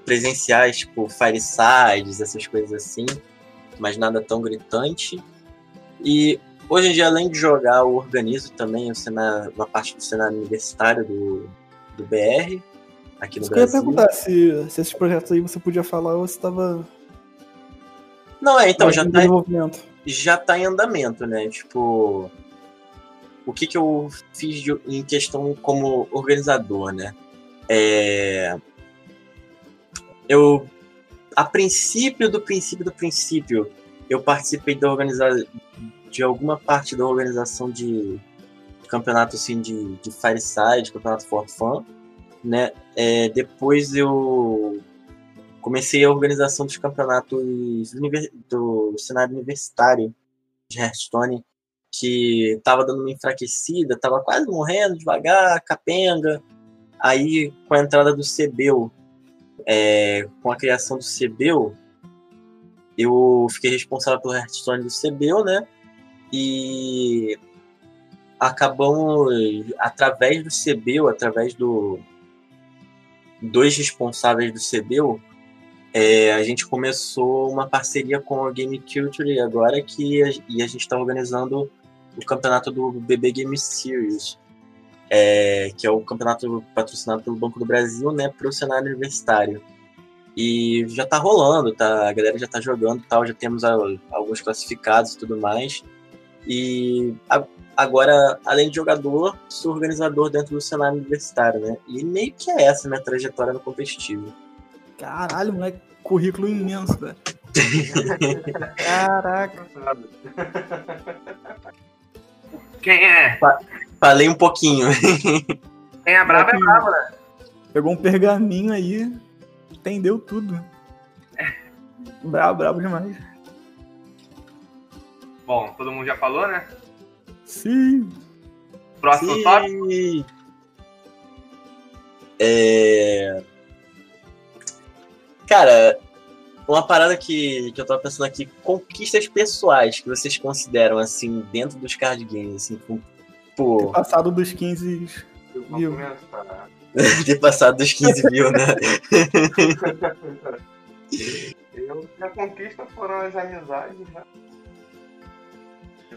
presenciais, tipo Firesides, essas coisas assim, mas nada tão gritante. E hoje em dia, além de jogar, eu organizo também o cenário, uma parte do cenário universitário do, do BR, aqui no Isso Brasil. Eu ia perguntar se, se esses projetos aí você podia falar ou se estava. Não, é, então, já tá, já tá em andamento, né? Tipo, o que, que eu fiz de, em questão como organizador, né? É, eu, a princípio do princípio do princípio, eu participei da organizar de alguma parte da organização de, de campeonato assim de, de Fireside, campeonato for fun, né? É, depois eu comecei a organização dos campeonatos do cenário universitário de Hearthstone, que estava dando uma enfraquecida, estava quase morrendo devagar, capenga. Aí, com a entrada do CBU, é, com a criação do CBU, eu fiquei responsável pelo Hearthstone do CBU, né? E acabamos, através do CBU, através do dois responsáveis do CBU, é, a gente começou uma parceria com a Game Culture agora que e a gente está organizando o campeonato do BB Game Series, é, que é o campeonato patrocinado pelo Banco do Brasil, né, para o cenário universitário. E já está rolando, tá? A galera já está jogando, tal, já temos a, alguns classificados e tudo mais. E a, agora, além de jogador, sou organizador dentro do cenário universitário, né? E meio que é essa minha trajetória no competitivo. Caralho, moleque, currículo imenso, velho. Caraca. Quem é? Falei um pouquinho. Quem é brabo é brabo, né? Pegou um pergaminho aí, entendeu tudo. Brabo, brabo demais. Bom, todo mundo já falou, né? Sim. Próximo Sim. tópico? É... Cara, uma parada que, que eu tava pensando aqui, conquistas pessoais que vocês consideram, assim, dentro dos card games, assim, com, pô... Ter passado dos 15 mil. Ter passado dos 15 mil, né? eu, minha conquista foram as amizades, né?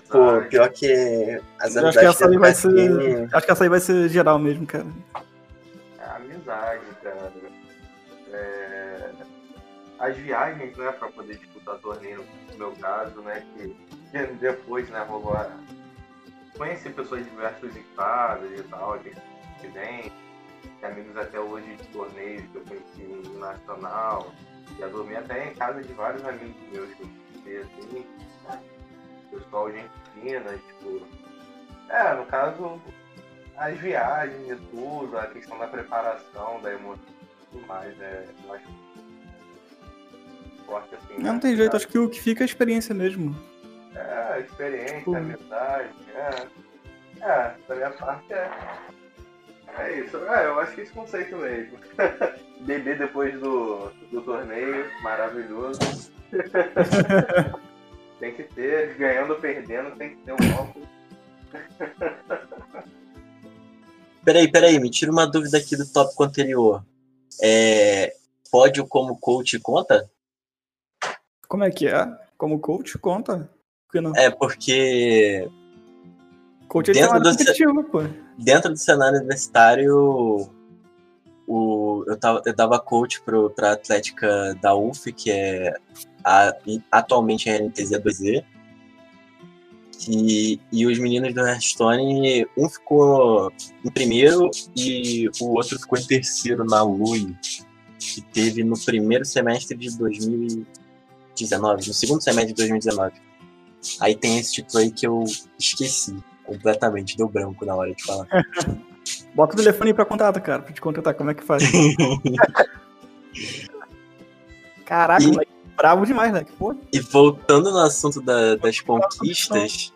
Pô, pior que as amizades acho que essa aí vai ser. Acho que essa aí vai ser geral mesmo, cara. É amizade, cara as viagens, né, para poder disputar torneio, no meu caso, né, que, depois, né, rolou a... Conheci pessoas de diversos estados e tal, que vem, amigos até hoje de torneios que eu conheci Nacional, já dormi até em casa de vários amigos meus que eu conheci, assim, pessoal gente fina, tipo... É, no caso, as viagens e tudo, a questão da preparação, da emoção e tudo mais, é, eu acho forte assim. Não, né? tem jeito, acho que o que fica é a experiência mesmo. É, experiência, tipo... amizade, é. É, da minha parte é. É isso. É, eu acho que esse conceito mesmo. Beber depois do, do torneio, maravilhoso. tem que ter, ganhando ou perdendo, tem que ter um foco. peraí, peraí, me tira uma dúvida aqui do tópico anterior. É, pódio como coach conta? Como é que é? Como coach, conta? Por não? É porque. Coach dentro do, competitivo, pô. Dentro do cenário universitário, o, eu, tava, eu dava coach pro, pra Atlética da UF, que é a, atualmente a NTZ 2Z. E, e os meninos do Hearthstone, um ficou em primeiro e o outro ficou em terceiro na LUI, que teve no primeiro semestre de 2000 2019, no segundo semestre de 2019. Aí tem esse título aí que eu esqueci completamente, deu branco na hora de falar. Bota o telefone aí pra contato, cara, pra te contratar, como é que faz? Caraca, e... bravo demais, né? Que E voltando no assunto da, das conquistas,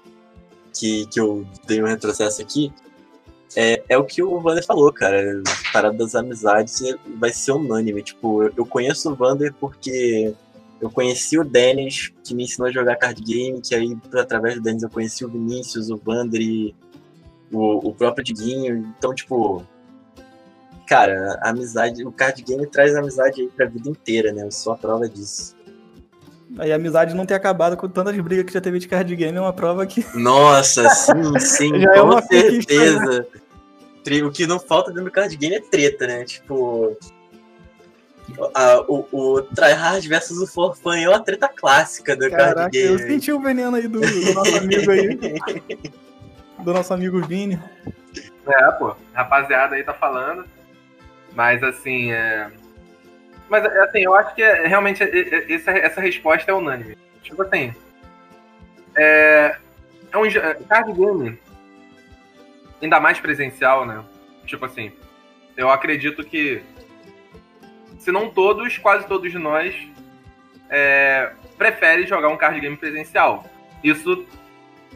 que, que eu dei um retrocesso aqui, é, é o que o Vander falou, cara. Parada das amizades vai ser unânime. Tipo, eu conheço o Vander porque eu conheci o Denis, que me ensinou a jogar card game, que aí, através do Denis, eu conheci o Vinícius, o Vander e o, o próprio Diguinho. Então, tipo, cara, a amizade, o card game traz amizade aí pra vida inteira, né? Eu sou a prova disso. Aí a amizade não ter acabado com tantas brigas que já teve de card game é uma prova que. Nossa, sim, sim, já com é certeza. O que não falta dentro do card game é treta, né? Tipo. A, o, o Tryhard versus o Forfan é uma treta clássica do Caraca, card game. Eu senti o veneno aí do, do nosso amigo aí. do nosso amigo Vini. É, pô, rapaziada aí tá falando. Mas assim, é. Mas assim, eu acho que é, realmente é, é, essa, essa resposta é unânime. Tipo assim. É. É um card game. Ainda mais presencial, né? Tipo assim. Eu acredito que. Se não todos, quase todos de nós. É, prefere jogar um card game presencial. Isso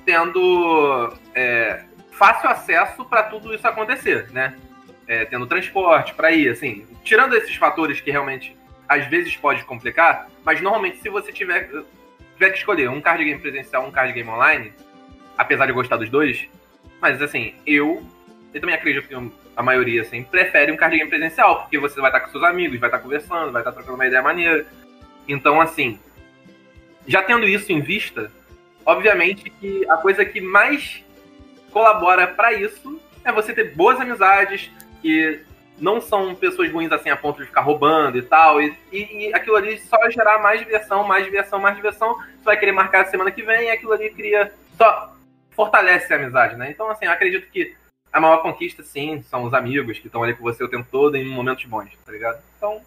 tendo é, fácil acesso para tudo isso acontecer, né? É, tendo transporte para ir, assim, tirando esses fatores que realmente às vezes pode complicar, mas normalmente se você tiver, tiver que escolher um card game presencial, um card game online, apesar de eu gostar dos dois, mas assim, eu, eu também acredito que a maioria assim prefere um card game presencial, porque você vai estar com seus amigos, vai estar conversando, vai estar trocando uma ideia maneira. Então, assim, já tendo isso em vista, obviamente que a coisa que mais colabora para isso é você ter boas amizades que não são pessoas ruins assim a ponto de ficar roubando e tal. E, e, e aquilo ali só gerar mais diversão, mais diversão, mais diversão. Você vai querer marcar a semana que vem e aquilo ali cria. Só fortalece a amizade, né? Então, assim, eu acredito que a maior conquista, sim, são os amigos que estão ali com você o tempo todo em momentos bons, tá ligado? Então.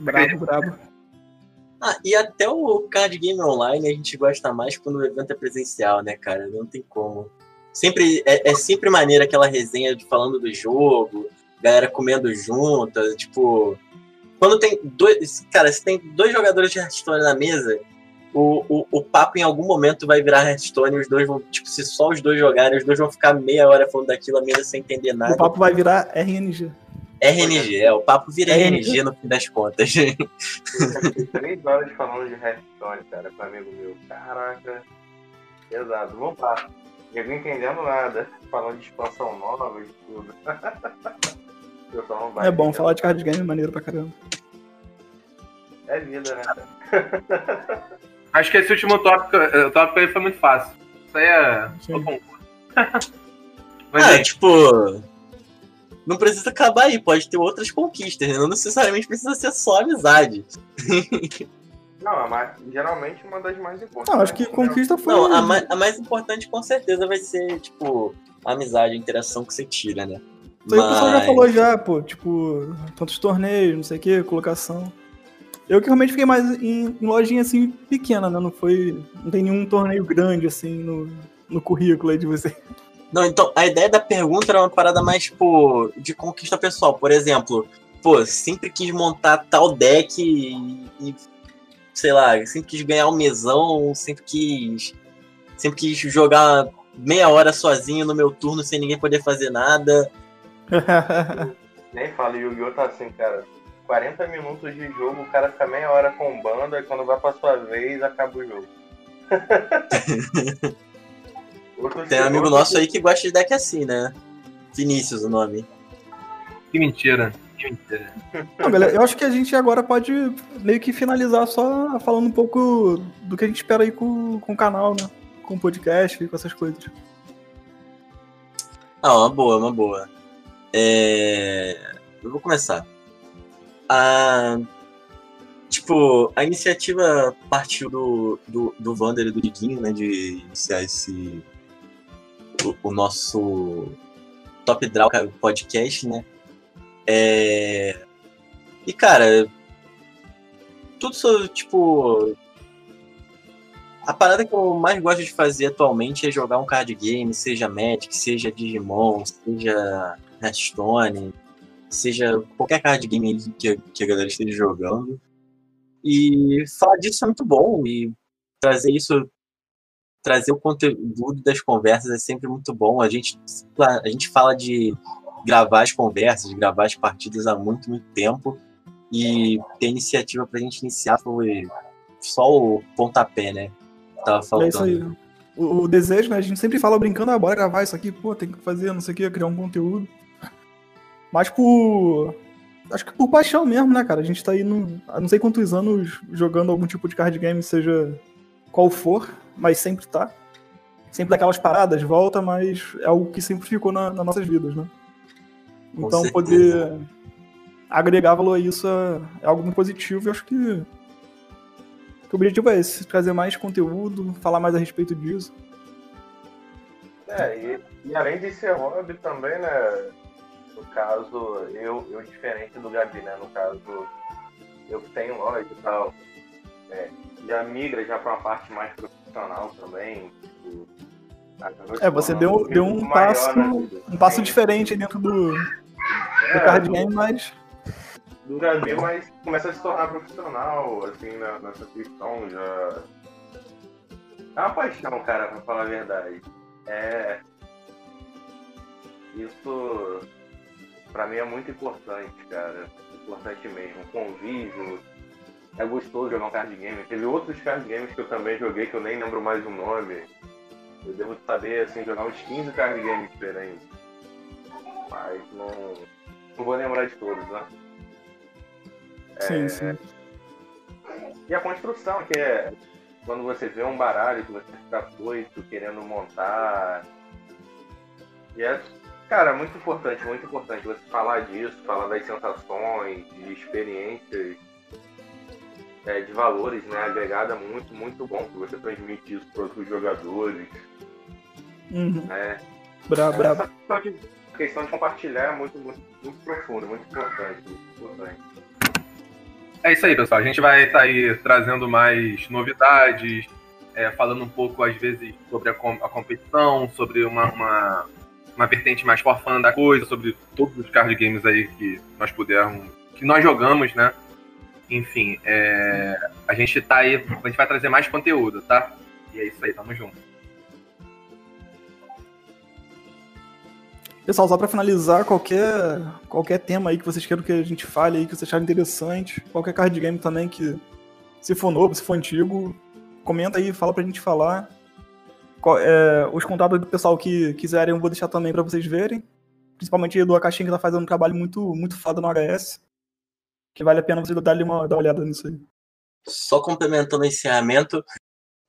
Brabo, brabo. Ah, e até o card game online a gente gosta mais quando o evento é presencial, né, cara? Não tem como. Sempre, é, é sempre maneira aquela resenha de falando do jogo, galera comendo junto, tipo. Quando tem dois. Cara, se tem dois jogadores de Hearthstone na mesa, o, o, o papo em algum momento vai virar Hearthstone e os dois vão. Tipo, se só os dois jogarem, os dois vão ficar meia hora falando daquilo, a mesa sem entender nada. O papo vai virar RNG. RNG, é, o papo vira RNG, RNG no fim das contas. Três horas falando de Hearthstone, cara, com um amigo meu. Caraca. Exato, vamos lá. Nego entendendo nada. Falando de expansão nova, de tudo. é bom, falar de card game é maneiro pra caramba. É vida, né? Acho que esse último tópico, eh, o tópico aí foi muito fácil. Isso aí é. Mas ah, é, tipo não precisa acabar aí, pode ter outras conquistas, né? Não necessariamente precisa ser só amizade. Não, a mais, geralmente uma das mais importantes. Não, acho que conquista foi. Não, a mais, a mais importante com certeza vai ser, tipo, a amizade, a interação que você tira, né? Isso aí Mas... o pessoal já falou já, pô, tipo, tantos torneios, não sei o que, colocação. Eu que realmente fiquei mais em, em, lojinha assim pequena, né? Não foi. Não tem nenhum torneio grande assim no, no currículo aí de você. Não, então, a ideia da pergunta era uma parada mais, tipo, de conquista pessoal. Por exemplo, pô, sempre quis montar tal deck e, e sei lá, sempre quis ganhar um mesão, sempre quis. Sempre quis jogar meia hora sozinho no meu turno sem ninguém poder fazer nada. Nem falo, o Yu-Gi-Oh! tá assim, cara. 40 minutos de jogo, o cara fica meia hora com banda, e quando vai pra sua vez, acaba o jogo. Tem um amigo nosso aí que gosta de deck assim, né? Vinícius o nome. Que mentira. Que mentira. Não, galera, eu acho que a gente agora pode meio que finalizar só falando um pouco do que a gente espera aí com, com o canal, né? Com o podcast e com essas coisas. Ah, uma boa, uma boa. É... Eu vou começar. A... Tipo, a iniciativa partiu do, do, do e do Diguinho, né? De iniciar esse, o, o nosso Top Draw podcast, né? É... E, cara, tudo sobre, tipo. A parada que eu mais gosto de fazer atualmente é jogar um card game, seja Magic, seja Digimon, seja Hearthstone, seja qualquer card game que, que a galera esteja jogando. E falar disso é muito bom e trazer isso trazer o conteúdo das conversas é sempre muito bom. A gente, a gente fala de gravar as conversas, de gravar as partidas há muito, muito tempo. E ter iniciativa pra gente iniciar foi só o pontapé, né? Tava faltando. É isso aí. O, o, desejo, né? A gente sempre fala brincando, ah, bora gravar isso aqui, pô, tem que fazer, não sei o que, criar um conteúdo. Mas por. Acho que por paixão mesmo, né, cara? A gente tá aí no, há não sei quantos anos jogando algum tipo de card game, seja qual for, mas sempre tá. Sempre daquelas paradas, volta, mas é algo que sempre ficou na, nas nossas vidas, né? Então poder agregar valor a isso é, é algo muito positivo e acho que, que o objetivo é esse, trazer mais conteúdo, falar mais a respeito disso. É, e, e além de ser hobby também, né? No caso, eu, eu diferente do Gabi, né? No caso, eu tenho loja e tal. É, já migra já para uma parte mais profissional também. Tipo, é, você deu, deu um passo, um passo diferente dentro do, do é, card game, mas. Do Gabi, mas começa a se tornar profissional, assim, nessa questão já. É uma paixão, cara, pra falar a verdade. É. Isso para mim é muito importante, cara. Importante mesmo. Convívio. É gostoso jogar um card game. Teve outros card games que eu também joguei que eu nem lembro mais o nome. Eu devo saber, assim, jogar uns 15 card games diferentes. Mas não, não vou lembrar de todos, né? Sim, é... sim. E a construção, que é quando você vê um baralho que você fica doido querendo montar. E é Cara, muito importante, muito importante você falar disso, falar das sensações, de experiências, é, de valores, né? Agregada muito, muito bom que você transmite isso para outros jogadores. Uhum. Né? Bravo, bravo. A questão de compartilhar é muito, muito, muito profunda, muito importante, muito importante. É isso aí, pessoal. A gente vai estar tá aí trazendo mais novidades, é, falando um pouco, às vezes, sobre a, com a competição, sobre uma, uma, uma vertente mais for fã da coisa, sobre todos os card games aí que nós pudermos, que nós jogamos, né? Enfim, é, a gente tá aí, a gente vai trazer mais conteúdo, tá? E é isso aí, tamo junto. Pessoal, só para finalizar, qualquer, qualquer tema aí que vocês queiram que a gente fale aí, que vocês acharem interessante, qualquer card game também que, se for novo, se for antigo, comenta aí, fala pra gente falar. É, os contatos do pessoal que quiserem eu vou deixar também para vocês verem. Principalmente do Akaxin, que tá fazendo um trabalho muito, muito foda no HS. Que vale a pena você dar, uma, dar uma olhada nisso aí. Só complementando o encerramento.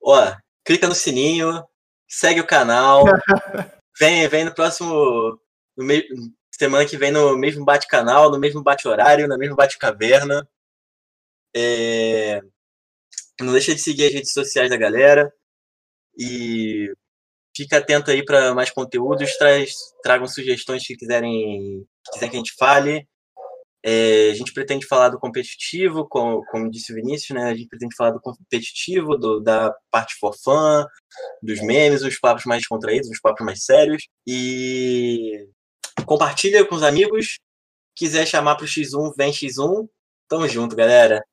Ó, clica no sininho, segue o canal. vem, vem no próximo. No me, semana que vem no mesmo bate-canal, no mesmo bate-horário, no mesmo bate-caverna. É, não deixa de seguir as redes sociais da galera. E fica atento aí para mais conteúdos, traz, tragam sugestões que quiserem que quiser que a gente fale. É, a gente pretende falar do competitivo, como, como disse o Vinícius, né? A gente pretende falar do competitivo, do, da parte for dos memes, os papos mais contraídos, os papos mais sérios. E compartilha com os amigos. Quiser chamar pro X1, vem X1. Tamo junto, galera.